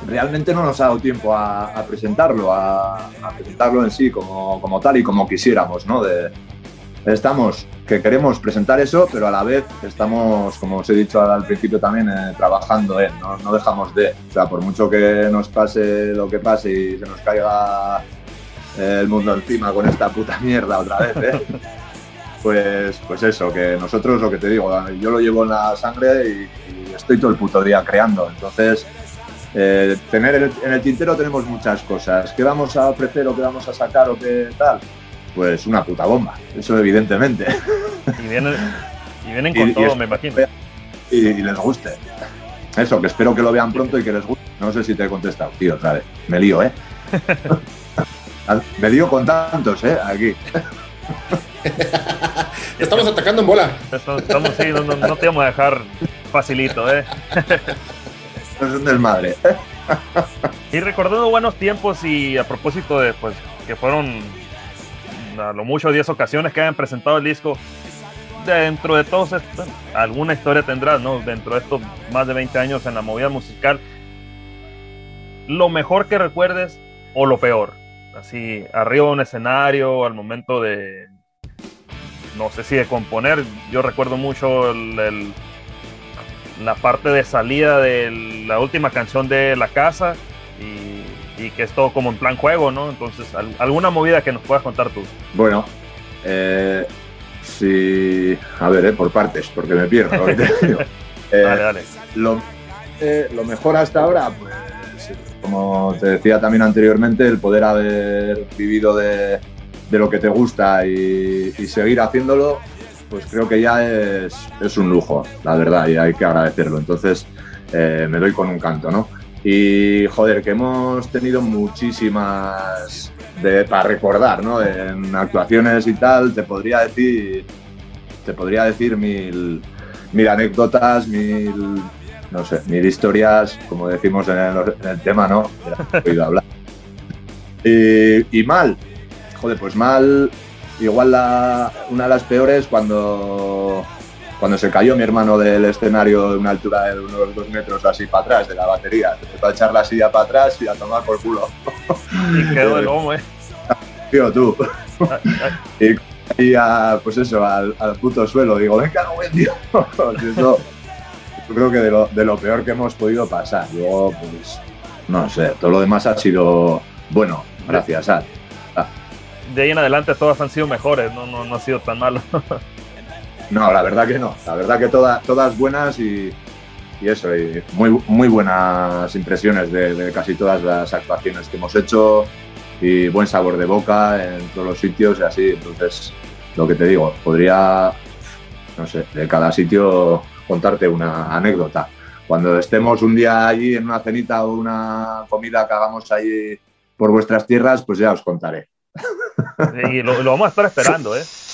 realmente no nos ha dado tiempo a, presentarlo, a, presentarlo en sí como, como tal y como quisiéramos, ¿no? Estamos, que queremos presentar eso, pero a la vez estamos, como os he dicho al principio también, eh, trabajando en, ¿no? no dejamos de, o sea, por mucho que nos pase lo que pase y se nos caiga eh, el mundo encima con esta puta mierda otra vez, ¿eh? Pues, pues eso, que nosotros lo que te digo, yo lo llevo en la sangre y, y estoy todo el puto día creando. Entonces, eh, tener en el, en el tintero tenemos muchas cosas. ¿Qué vamos a ofrecer o qué vamos a sacar o qué tal? Pues una puta bomba, eso evidentemente. Y vienen, y vienen con Y- y todo, es- me imagino. y, y les guste. Eso, que espero que lo vean pronto y que les guste. No sé si te he contestado, tío, ¿sabes? Me lío, ¿eh? Me lío con tantos, ¿eh? Aquí. Estamos atacando en bola. Estamos, estamos- sí, no, no- no te vamos a dejar facilito, ¿eh? Es un desmadre. Y recordando buenos tiempos y a propósito de, pues, que fueron a lo mucho 10 ocasiones que hayan presentado el disco, dentro de todos alguna historia tendrás, ¿no? Dentro de estos más de 20 años en la movida musical, lo mejor que recuerdes o lo peor, así, arriba de un escenario, al momento de, no sé si de componer, yo recuerdo mucho el- la parte de salida de la última canción de La Casa y, y que es todo como en plan juego, ¿no? Entonces, al- alguna movida que nos puedas contar tú. Bueno, eh, sí. A ver, eh, por partes, porque me pierdo. lo que te digo. Eh, Dale, dale. Lo, eh, lo mejor hasta ahora, pues, como te decía también anteriormente, el poder haber vivido de, de lo que te gusta y, y seguir haciéndolo, pues creo que ya es, es un lujo, la verdad, y hay que agradecerlo. Entonces, eh, me doy con un canto, ¿no? Y joder, que hemos tenido muchísimas para recordar, ¿no? En actuaciones y tal, te podría decir, te podría decir mil, mil anécdotas, mil, no sé, mil historias, como decimos en el, tema, ¿no? Y, y mal, joder, pues mal, igual la, una de las peores cuando, cuando se cayó mi hermano del escenario de una altura de unos dos metros así para atrás de la batería. Empezó a echar la silla para atrás y a tomar por culo. Y quedó el lomo, ¿eh? Tío, tú. y y a, pues eso, al, al puto suelo. Digo, venga, no, buen eso, yo creo que de lo, de lo peor que hemos podido pasar. Luego, pues, no sé, todo lo demás ha sido bueno, gracias a. De ahí en adelante todas han sido mejores, no, no, no ha sido tan malo. No, la verdad que no. La verdad que todas todas buenas y, y eso, y muy, muy buenas impresiones de, de casi todas las actuaciones que hemos hecho y buen sabor de boca en todos los sitios y así. Entonces, lo que te digo, podría, no sé, de cada sitio contarte una anécdota. Cuando estemos un día allí en una cenita o una comida que hagamos allí por vuestras tierras, pues ya os contaré. y lo, lo vamos a estar esperando, ¿eh?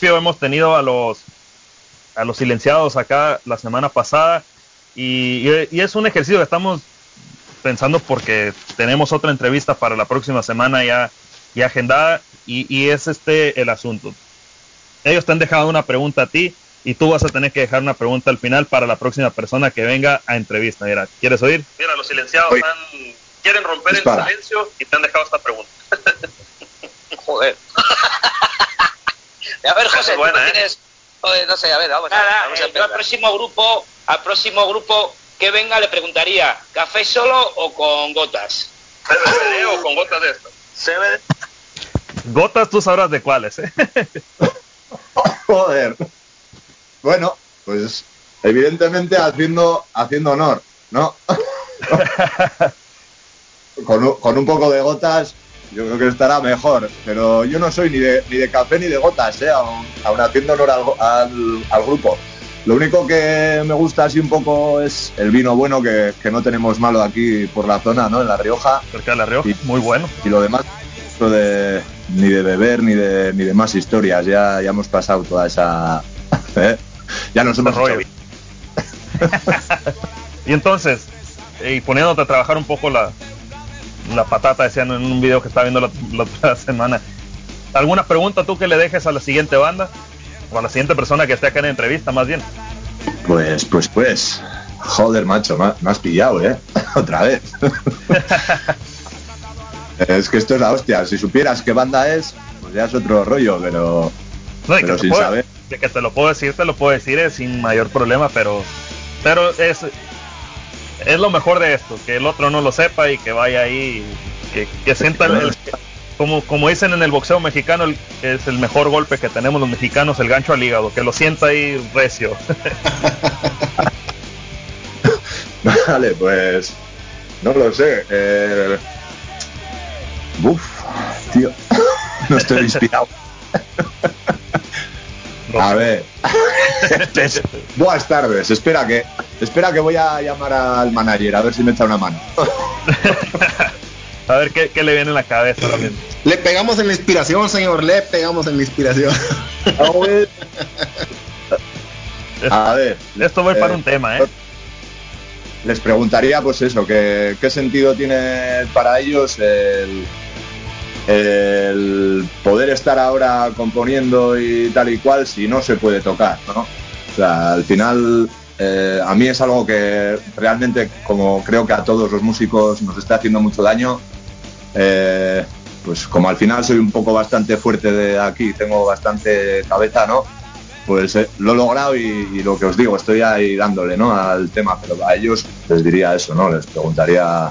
principio, hemos tenido a los a los silenciados acá la semana pasada y, y- y es un ejercicio que estamos pensando porque tenemos otra entrevista para la próxima semana ya, ya agendada y, y es este el asunto. Ellos te han dejado una pregunta a ti y tú vas a tener que dejar una pregunta al final para la próxima persona que venga a entrevista. Mira, ¿quieres oír? Mira, los silenciados han- quieren romper Dispara. el silencio y te han dejado esta pregunta. Joder. a ver, José, tú buena, no ¿eh? tienes. Joder, no sé, a ver, vamos a Nada, vamos a eh, yo empezar. al próximo grupo, al próximo grupo que venga le preguntaría, ¿café solo o con gotas? CBD o con gotas de esto. Gotas tú sabrás de cuáles, ¿eh? Joder. Bueno, pues evidentemente haciendo, haciendo honor, ¿no? con, un- con un poco de gotas, yo creo que estará mejor. Pero yo no soy ni de, ni de café ni de gotas, ¿eh? aún, aún haciendo honor al, al- al grupo. Lo único que me gusta así un poco es el vino bueno que, que no tenemos malo aquí por la zona, ¿no? En La Rioja. Cerca de La Rioja, muy bueno. Y lo demás, de, ni de beber ni de, ni de más historias. Ya, ya hemos pasado toda esa... ¿eh? Ya nos hemos rollo. Y entonces, eh, y poniéndote a trabajar un poco la, la patata, decían en un video que estaba viendo la, la otra semana. ¿Alguna pregunta tú que le dejes a la siguiente banda? O a la siguiente persona que esté acá en la entrevista, más bien. Pues, pues, pues. Joder, macho, me, has pillado, ¿eh? Otra vez. es que esto es la hostia. Si supieras qué banda es, pues ya es otro rollo, pero, No, pero sin puedo- saber. de que te lo puedo decir, te lo puedo decir eh, sin mayor problema, pero pero es es lo mejor de esto, que el otro no lo sepa y que vaya ahí, que, que sienta el, el- como como dicen en el boxeo mexicano, el- es el mejor golpe que tenemos los mexicanos, el gancho al hígado, que lo sienta ahí recio. Vale, pues. No lo sé. Eh... Uf, tío. No estoy inspirado. A ver. Buenas tardes. Espera que, espera que voy a llamar al manager a ver si me echa una mano. A ver qué, qué le viene en la cabeza ahora mismo. Le pegamos en la inspiración, señor. Le pegamos en la inspiración. A ver. Esto va para eh, un tema, ¿eh? Les preguntaría, pues eso, que, qué sentido tiene para ellos el, el poder estar ahora componiendo y tal y cual si no se puede tocar, ¿no? O sea, al final eh, a mí es algo que realmente, como creo que a todos los músicos nos está haciendo mucho daño, eh, pues como al final soy un poco bastante fuerte de aquí, tengo bastante cabeza, ¿no? Pues eh, lo he logrado y, y lo que os digo, estoy ahí dándole, ¿no? Al tema, pero a ellos les diría eso, ¿no? Les preguntaría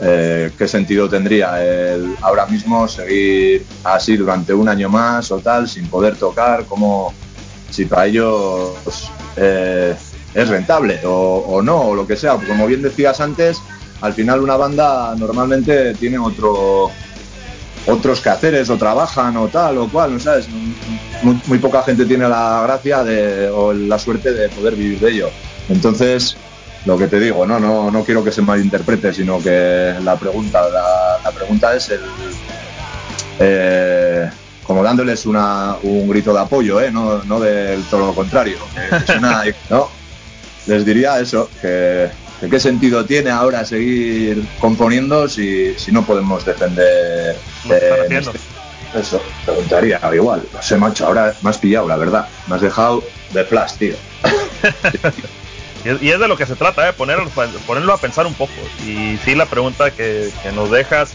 eh, qué sentido tendría el ahora mismo seguir así durante un año más o tal, sin poder tocar, como si para ellos eh, es rentable o, no, o lo que sea. Como bien decías antes, al final una banda normalmente tiene otro otros quehaceres o trabajan o tal o cual, ¿no sabes? Muy, muy poca gente tiene la gracia de, o la suerte de poder vivir de ello. Entonces, lo que te digo, no, no, no quiero que se malinterprete, sino que la pregunta, la, la pregunta es el eh, como dándoles una, un grito de apoyo, ¿eh? no, no del todo lo contrario. que- que suena- ¿no? Les diría eso, que, que qué sentido tiene ahora seguir componiendo si, si no podemos defender eh, este- eso, preguntaría igual. No sé, macho, ahora me has pillado, la verdad. Me has dejado de flash, tío. Y es, de lo que se trata, ¿eh? Ponerlo, ponerlo a pensar un poco. Y sí, la pregunta que, que nos dejas,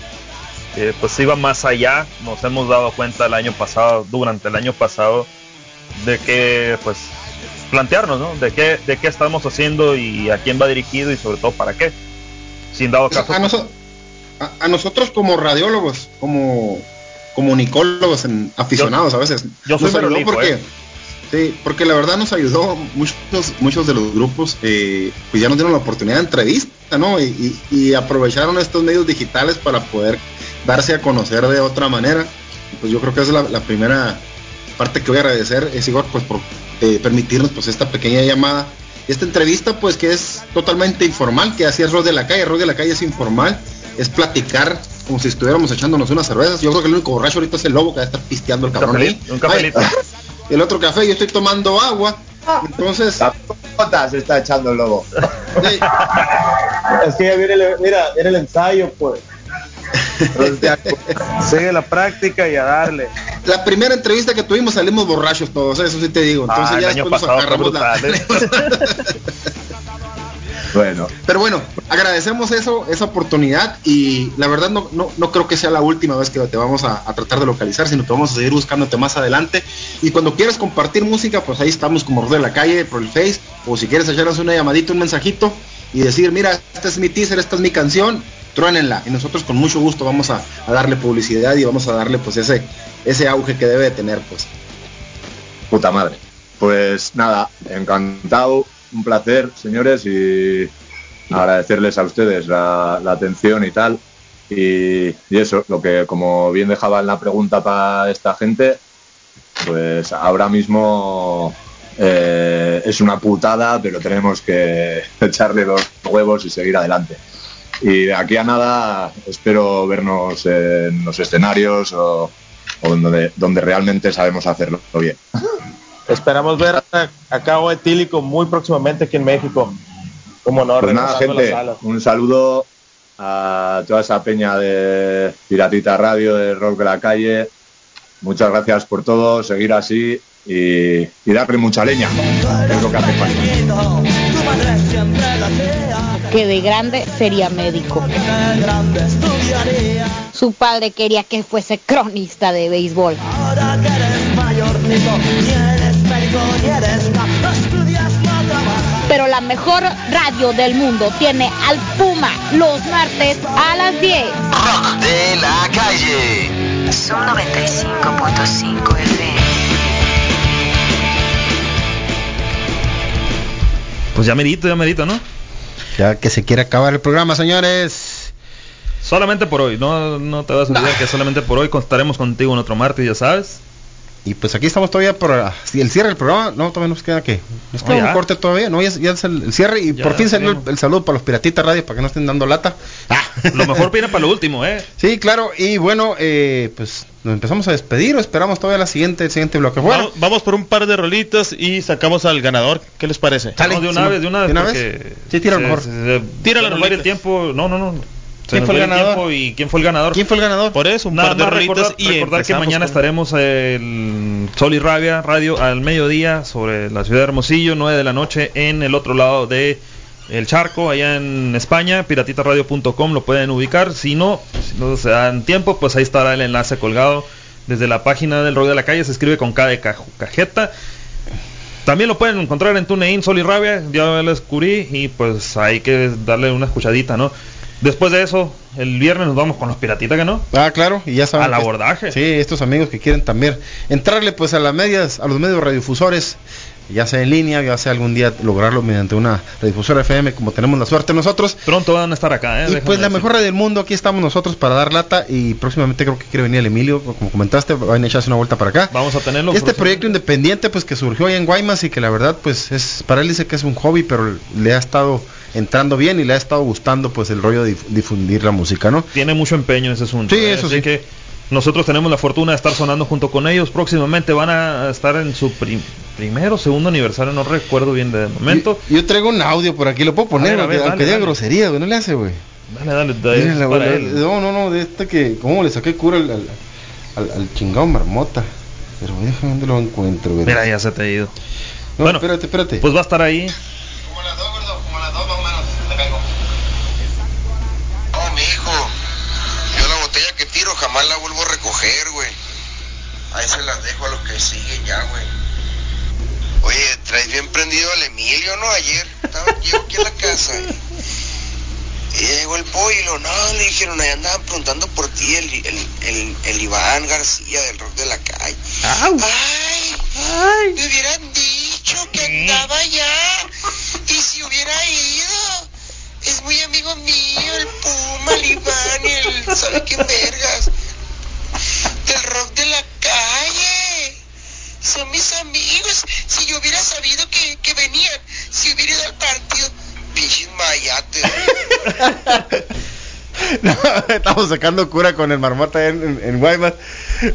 eh, pues iba más allá. Nos hemos dado cuenta el año pasado, durante el año pasado, de que, pues, plantearnos, ¿no? De qué, de qué estamos haciendo y a quién va dirigido y sobre todo para qué. Sin dado caso. A, noso- a- a nosotros como radiólogos, como comunicólogos, en- aficionados a veces, yo soy merolico, porque, ¿eh? Sí, porque la verdad nos ayudó muchos, muchos de los grupos, eh, pues ya nos dieron la oportunidad de entrevista, ¿no? Y, y- aprovecharon estos medios digitales para poder darse a conocer de otra manera. Pues yo creo que es la, primera parte que voy a agradecer, es Igor, pues por eh, permitirnos pues esta pequeña llamada. Esta entrevista pues que es totalmente informal, que así es Rod de la Calle, Rod de la Calle es informal, es platicar como si estuviéramos echándonos unas cervezas. Yo creo que el único borracho ahorita es el lobo que va a estar pisteando el cabrón. ahí. un cafelito. Ay, el otro café, yo estoy tomando agua. Entonces, Gotas está echando el lobo. Es que ya viene el, mira, viene el ensayo, pues. Sigue la práctica y a darle. la primera entrevista que tuvimos salimos borrachos todos, eso sí te digo. Entonces Ah, el ya año después nos agarramos la... ¿eh? Bueno, Pero bueno, agradecemos eso, esa oportunidad y la verdad no, no, no creo que sea la última vez que te vamos a, a tratar de localizar, sino que vamos a seguir buscándote más adelante. Y cuando quieras compartir música, pues ahí estamos como de la Calle por el Face, o si quieres echarnos una llamadita, un mensajito y decir, mira, este es mi teaser, esta es mi canción, truénenla. Y nosotros con mucho gusto vamos a, a darle publicidad y vamos a darle pues ese, ese auge que debe de tener, pues. puta madre. Pues nada, encantado, un placer, señores, y, agradecerles a ustedes la, atención y tal. Y, y eso, lo que como bien dejaba en la pregunta para esta gente, pues ahora mismo eh, es una putada, pero tenemos que echarle los huevos y seguir adelante. Y de aquí a nada espero vernos en los escenarios o, o donde, donde realmente sabemos hacerlo bien. Esperamos ver a, a Cabo Etílico muy próximamente aquí en México. Como no, Pues nada, gente, un saludo a toda esa peña de Piratita Radio, de Rock de la Calle. Muchas gracias por todo, seguir así y, y darle mucha leña, que es lo que hace falta. Que de grande sería médico. Su padre quería que fuese cronista de béisbol. Pero la mejor radio del mundo tiene al Puma los martes a las 10. Rock de la calle. Son 95.5 FM. Pues ya merito, ya merito, ¿no? Ya que se quiere acabar el programa, señores. Solamente por hoy, no, no te vas a olvidar que solamente por hoy contaremos contigo en otro martes, ya sabes. Y pues aquí estamos todavía por ah, el cierre del programa. No, todavía nos queda que. Nos No, queda un ya. corte todavía. No, ya, es- ya es el, el cierre. Y Ya, por fin salió el, saludo para los piratitas radio para que no estén dando lata. Ah. Lo mejor viene para lo último, ¿eh? Sí, claro. Y bueno, eh, pues nos empezamos a despedir o esperamos todavía la siguiente, el siguiente bloque. Bueno, Vamos, vamos por un par de rolitas y sacamos al ganador. ¿Qué les parece? Sale. No, de una Sí, vez, de una vez. ¿de una porque vez? Sí, tira se- mejor. se- se- Tira la el tiempo. No, no, no. ¿Quién fue el ganador? ¿Y quién fue el ganador? ¿quién fue el ganador? Por eso, un Nada par de rolitas y recordar que mañana con- estaremos en Sol y Rabia Radio al mediodía sobre la ciudad de Hermosillo, 9 de la noche en el otro lado de el charco, allá en España, piratitaradio.com lo pueden ubicar. Si no, si no se dan tiempo, pues ahí estará el enlace colgado desde la página del Rock de la Calle, se escribe con K de caj- cajeta. También lo pueden encontrar en TuneIn, Sol y Rabia, ya lo descubrí y pues hay que darle una escuchadita, ¿no? Después de eso, el viernes nos vamos con los piratitas, ¿que no? Ah, claro, y ya saben. Al abordaje. Sí, estos amigos que quieren también entrarle pues a las medias, a los medios radiodifusores, ya sea en línea, ya sea algún día lograrlo mediante una radiodifusora FM como tenemos la suerte nosotros. Pronto van a estar acá, ¿eh? Y Déjame pues la decir. mejor radio del mundo, aquí estamos nosotros para dar lata y próximamente creo que quiere venir el Emilio, como comentaste, van a echarse una vuelta para acá. Vamos a tenerlo. Este proyecto independiente pues que surgió ahí en Guaymas y que la verdad pues es para él dice que es un hobby, pero le ha estado entrando bien y le ha estado gustando pues el rollo de dif- difundir la música, ¿no? Tiene mucho empeño ese asunto. Sí, ¿eh? eso Así sí. que nosotros tenemos la fortuna de estar sonando junto con ellos. Próximamente van a estar en su prim- primero o segundo aniversario, no recuerdo bien de momento. Yo, yo traigo un audio por aquí, lo puedo poner, A ver, a aunque, ver, aunque dale, diga dale. grosería, güey, no le hace, güey. Dale, dale, dale, Mírala, es güey, para la- él. No, no, no, de este que, ¿cómo le saqué cura al, al, al- al chingado marmota? Pero déjame dónde lo encuentro, güey. Mira, ya se te ha ido. No, bueno, espérate, espérate. Pues va a estar ahí. No, mijo. Yo la botella que jamás la vuelvo a recoger, güey. Ahí se las dejo a los que siguen ya, güey. Oye, traes bien prendido al Emilio, ¿no? Ayer estaba llego aquí a la casa y, y llegó el pollo. No, le dijeron, ahí andaban preguntando por ti el, el, el, el Iván García del rock de la calle. Ay, me hubieran dicho que andaba allá. Y si hubiera ido, es muy amigo mío, el Puma, el Iván y el sabe qué vergas. Del rock de la calle. Son mis amigos. Si yo hubiera sabido que, que venían, si hubiera ido al partido, pinches mayates. No, Estamos sacando cura con el marmota en, en, en Guaymas.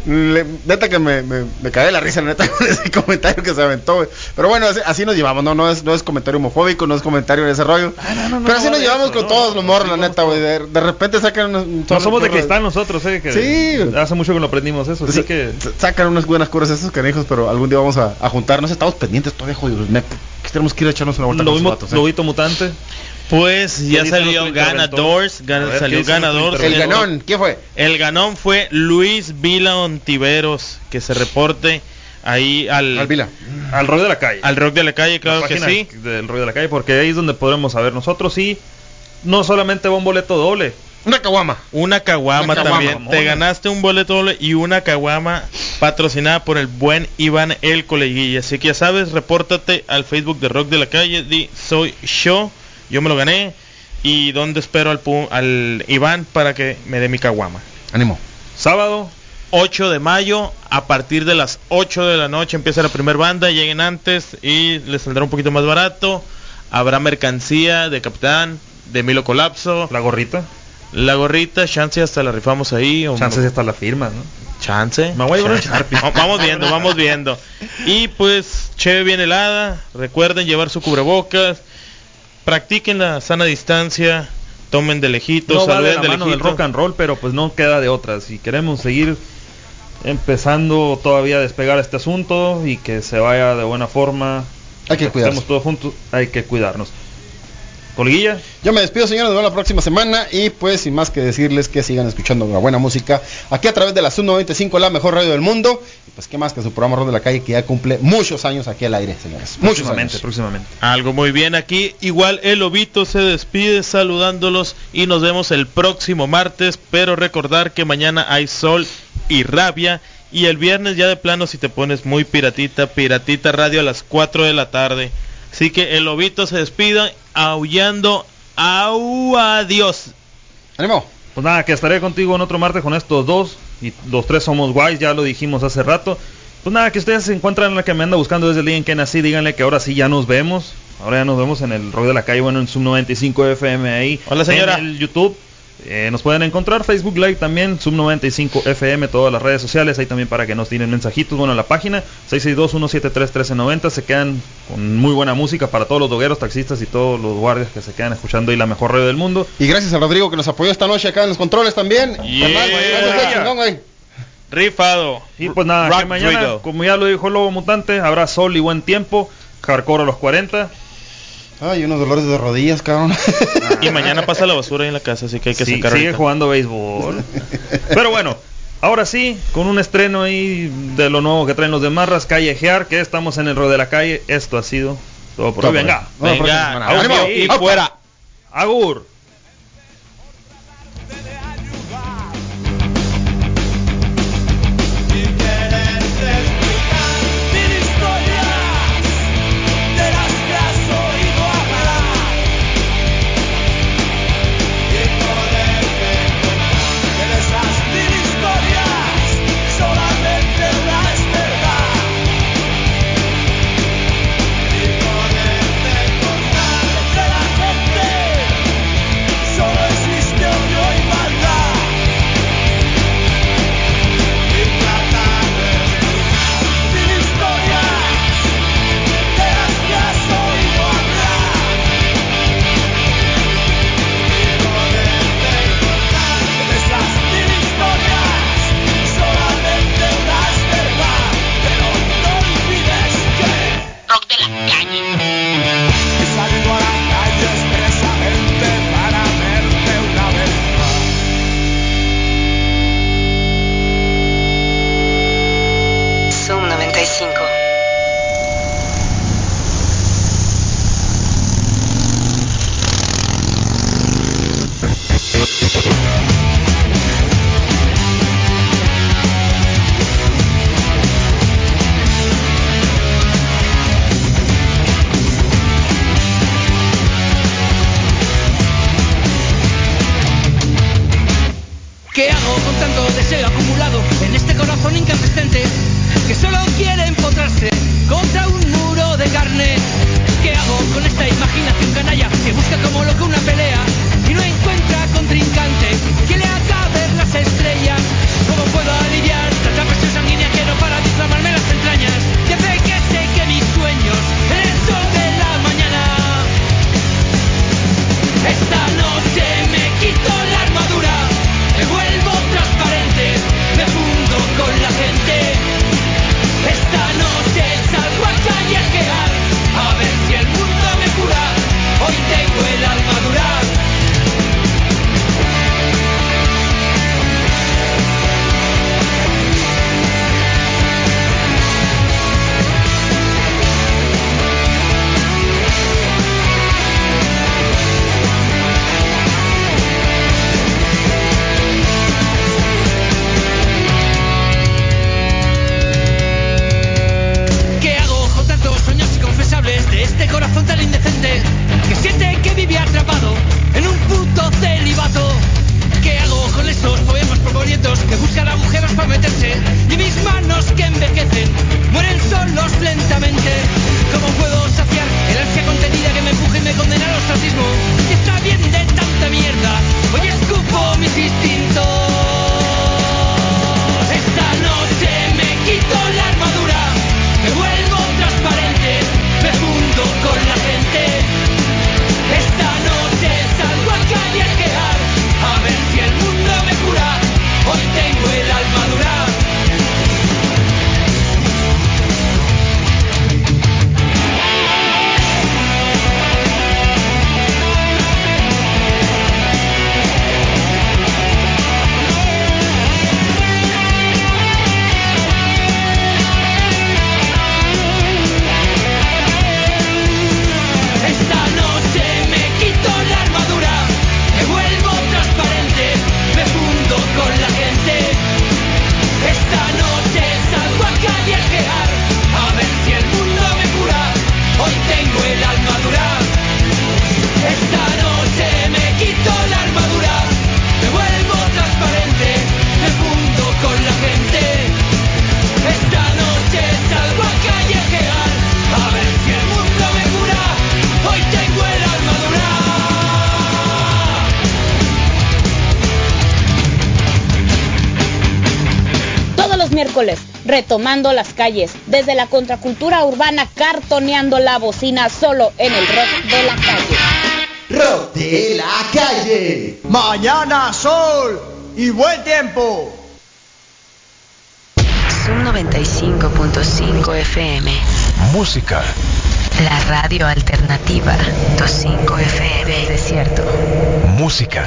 Le- neta que me, me, me cae la risa, neta, con ese comentario que se aventó, güey. Pero bueno, así, así nos llevamos, no, no es, no es comentario homofóbico, no es comentario de ese rollo. Pero así no, nos de llevamos eso, con no, todos los morros, sí, la neta, güey. De, de repente sacan unos. No somos de cristal nosotros, ¿eh? Que Sí. Hace mucho que lo aprendimos eso, así que... Sacan unas buenas curas esos canijos, pero algún día vamos a, a juntarnos. Estamos pendientes todavía, que Tenemos que ir a echarnos una vuelta Lo con vatos, ¿eh? lobito mutante. Pues ya ¿Qué salió A gan- ver, ¿qué salió ganador. El ganón, ¿quién fue? El ganón fue Luis Vila Ontiveros, que se reporte ahí al, Al Vila. Al rock de la calle. al rock de la calle, La claro que página sí. Del rollo de la calle, porque ahí es donde podremos saber nosotros y no solamente va un boleto doble. Una caguama. Una caguama también. Te ganaste un boleto doble y una caguama patrocinada por el buen Iván El Coleguilla. Así que ya sabes, repórtate al Facebook de Rock de la Calle. Di soy yo, yo me lo gané. y donde espero al, pu- al Iván para que me dé mi caguama. Ánimo. Sábado. 8 de mayo, a partir de las 8 de la noche empieza la primera banda, lleguen antes y les saldrá un poquito más barato. Habrá mercancía de Capitán, de Milo Colapso. La gorrita. La gorrita, chance hasta la rifamos ahí. o- Chances hasta la firma, ¿no? Chance. Me voy a llevar un Chance. Sharpie. Va- Vamos viendo, vamos viendo. Y pues, cheve bien helada. Recuerden llevar su cubrebocas. Practiquen la sana distancia. Tomen de lejitos. No saluden la de mano del rock and roll, pero pues no queda de otra. Si queremos seguir empezando todavía a despegar este asunto y que se vaya de buena forma, Hay que estemos cuidarse. todos juntos, hay que cuidarnos. Colguilla. Yo me despido, señores, nos vemos la próxima semana y pues sin más que decirles que sigan escuchando la buena música aquí a través de la Sub 95, la mejor radio del mundo. Y pues qué más que su programa Rock de la Calle que ya cumple muchos años aquí al aire, señores. Muchos próximamente, años. próximamente. Algo muy bien aquí. Igual el Lobito se despide saludándolos y nos vemos el próximo martes. Pero recordar que mañana hay sol y rabia. Y el viernes ya de plano si te pones muy piratita, piratita radio a las 4 de la tarde. Así que el Lobito se despida aullando. Au, adiós. ¡Ánimo! Pues nada, que estaré contigo en otro martes con estos dos. Y los tres somos guays, ya lo dijimos hace rato. Pues nada, que ustedes se encuentran en la que me anda buscando desde el día en que nací. Díganle que ahora sí ya nos vemos. Ahora ya nos vemos en el Rock de la Calle, bueno, en Sub 95 FM ahí. Hola, señora. En el YouTube. Eh, nos pueden encontrar Facebook Live también, Sub 95 FM, todas las redes sociales, ahí también para que nos tiren mensajitos. Bueno, la página 662-173-1390 se quedan con muy buena música para todos los dogueros, taxistas y todos los guardias que se quedan escuchando ahí la mejor radio del mundo. Y gracias a Rodrigo que nos apoyó esta noche acá en los controles también. Yeah. Rifado. Y pues nada, que mañana, Rodrigo. como ya lo dijo el Lobo Mutante, habrá sol y buen tiempo. Hardcore a los 40. Ay, unos dolores de rodillas, cabrón. Y mañana pasa la basura ahí en la casa, así que hay que Sí, sacar sigue ahorita. jugando béisbol. Pero bueno, ahora sí, con un estreno ahí de lo nuevo que traen los demás, Callejear, que estamos en el Rod de la Calle. Esto ha sido todo por hoy. Venga. Audio ¡Ánimo! y fuera. Agur. Retomando las calles, desde la contracultura urbana cartoneando la bocina solo en el rock de la calle. Rock de la calle. Mañana sol y buen tiempo. Zoom 95.5 FM. Música. La radio alternativa 25 FM. Desierto. Música.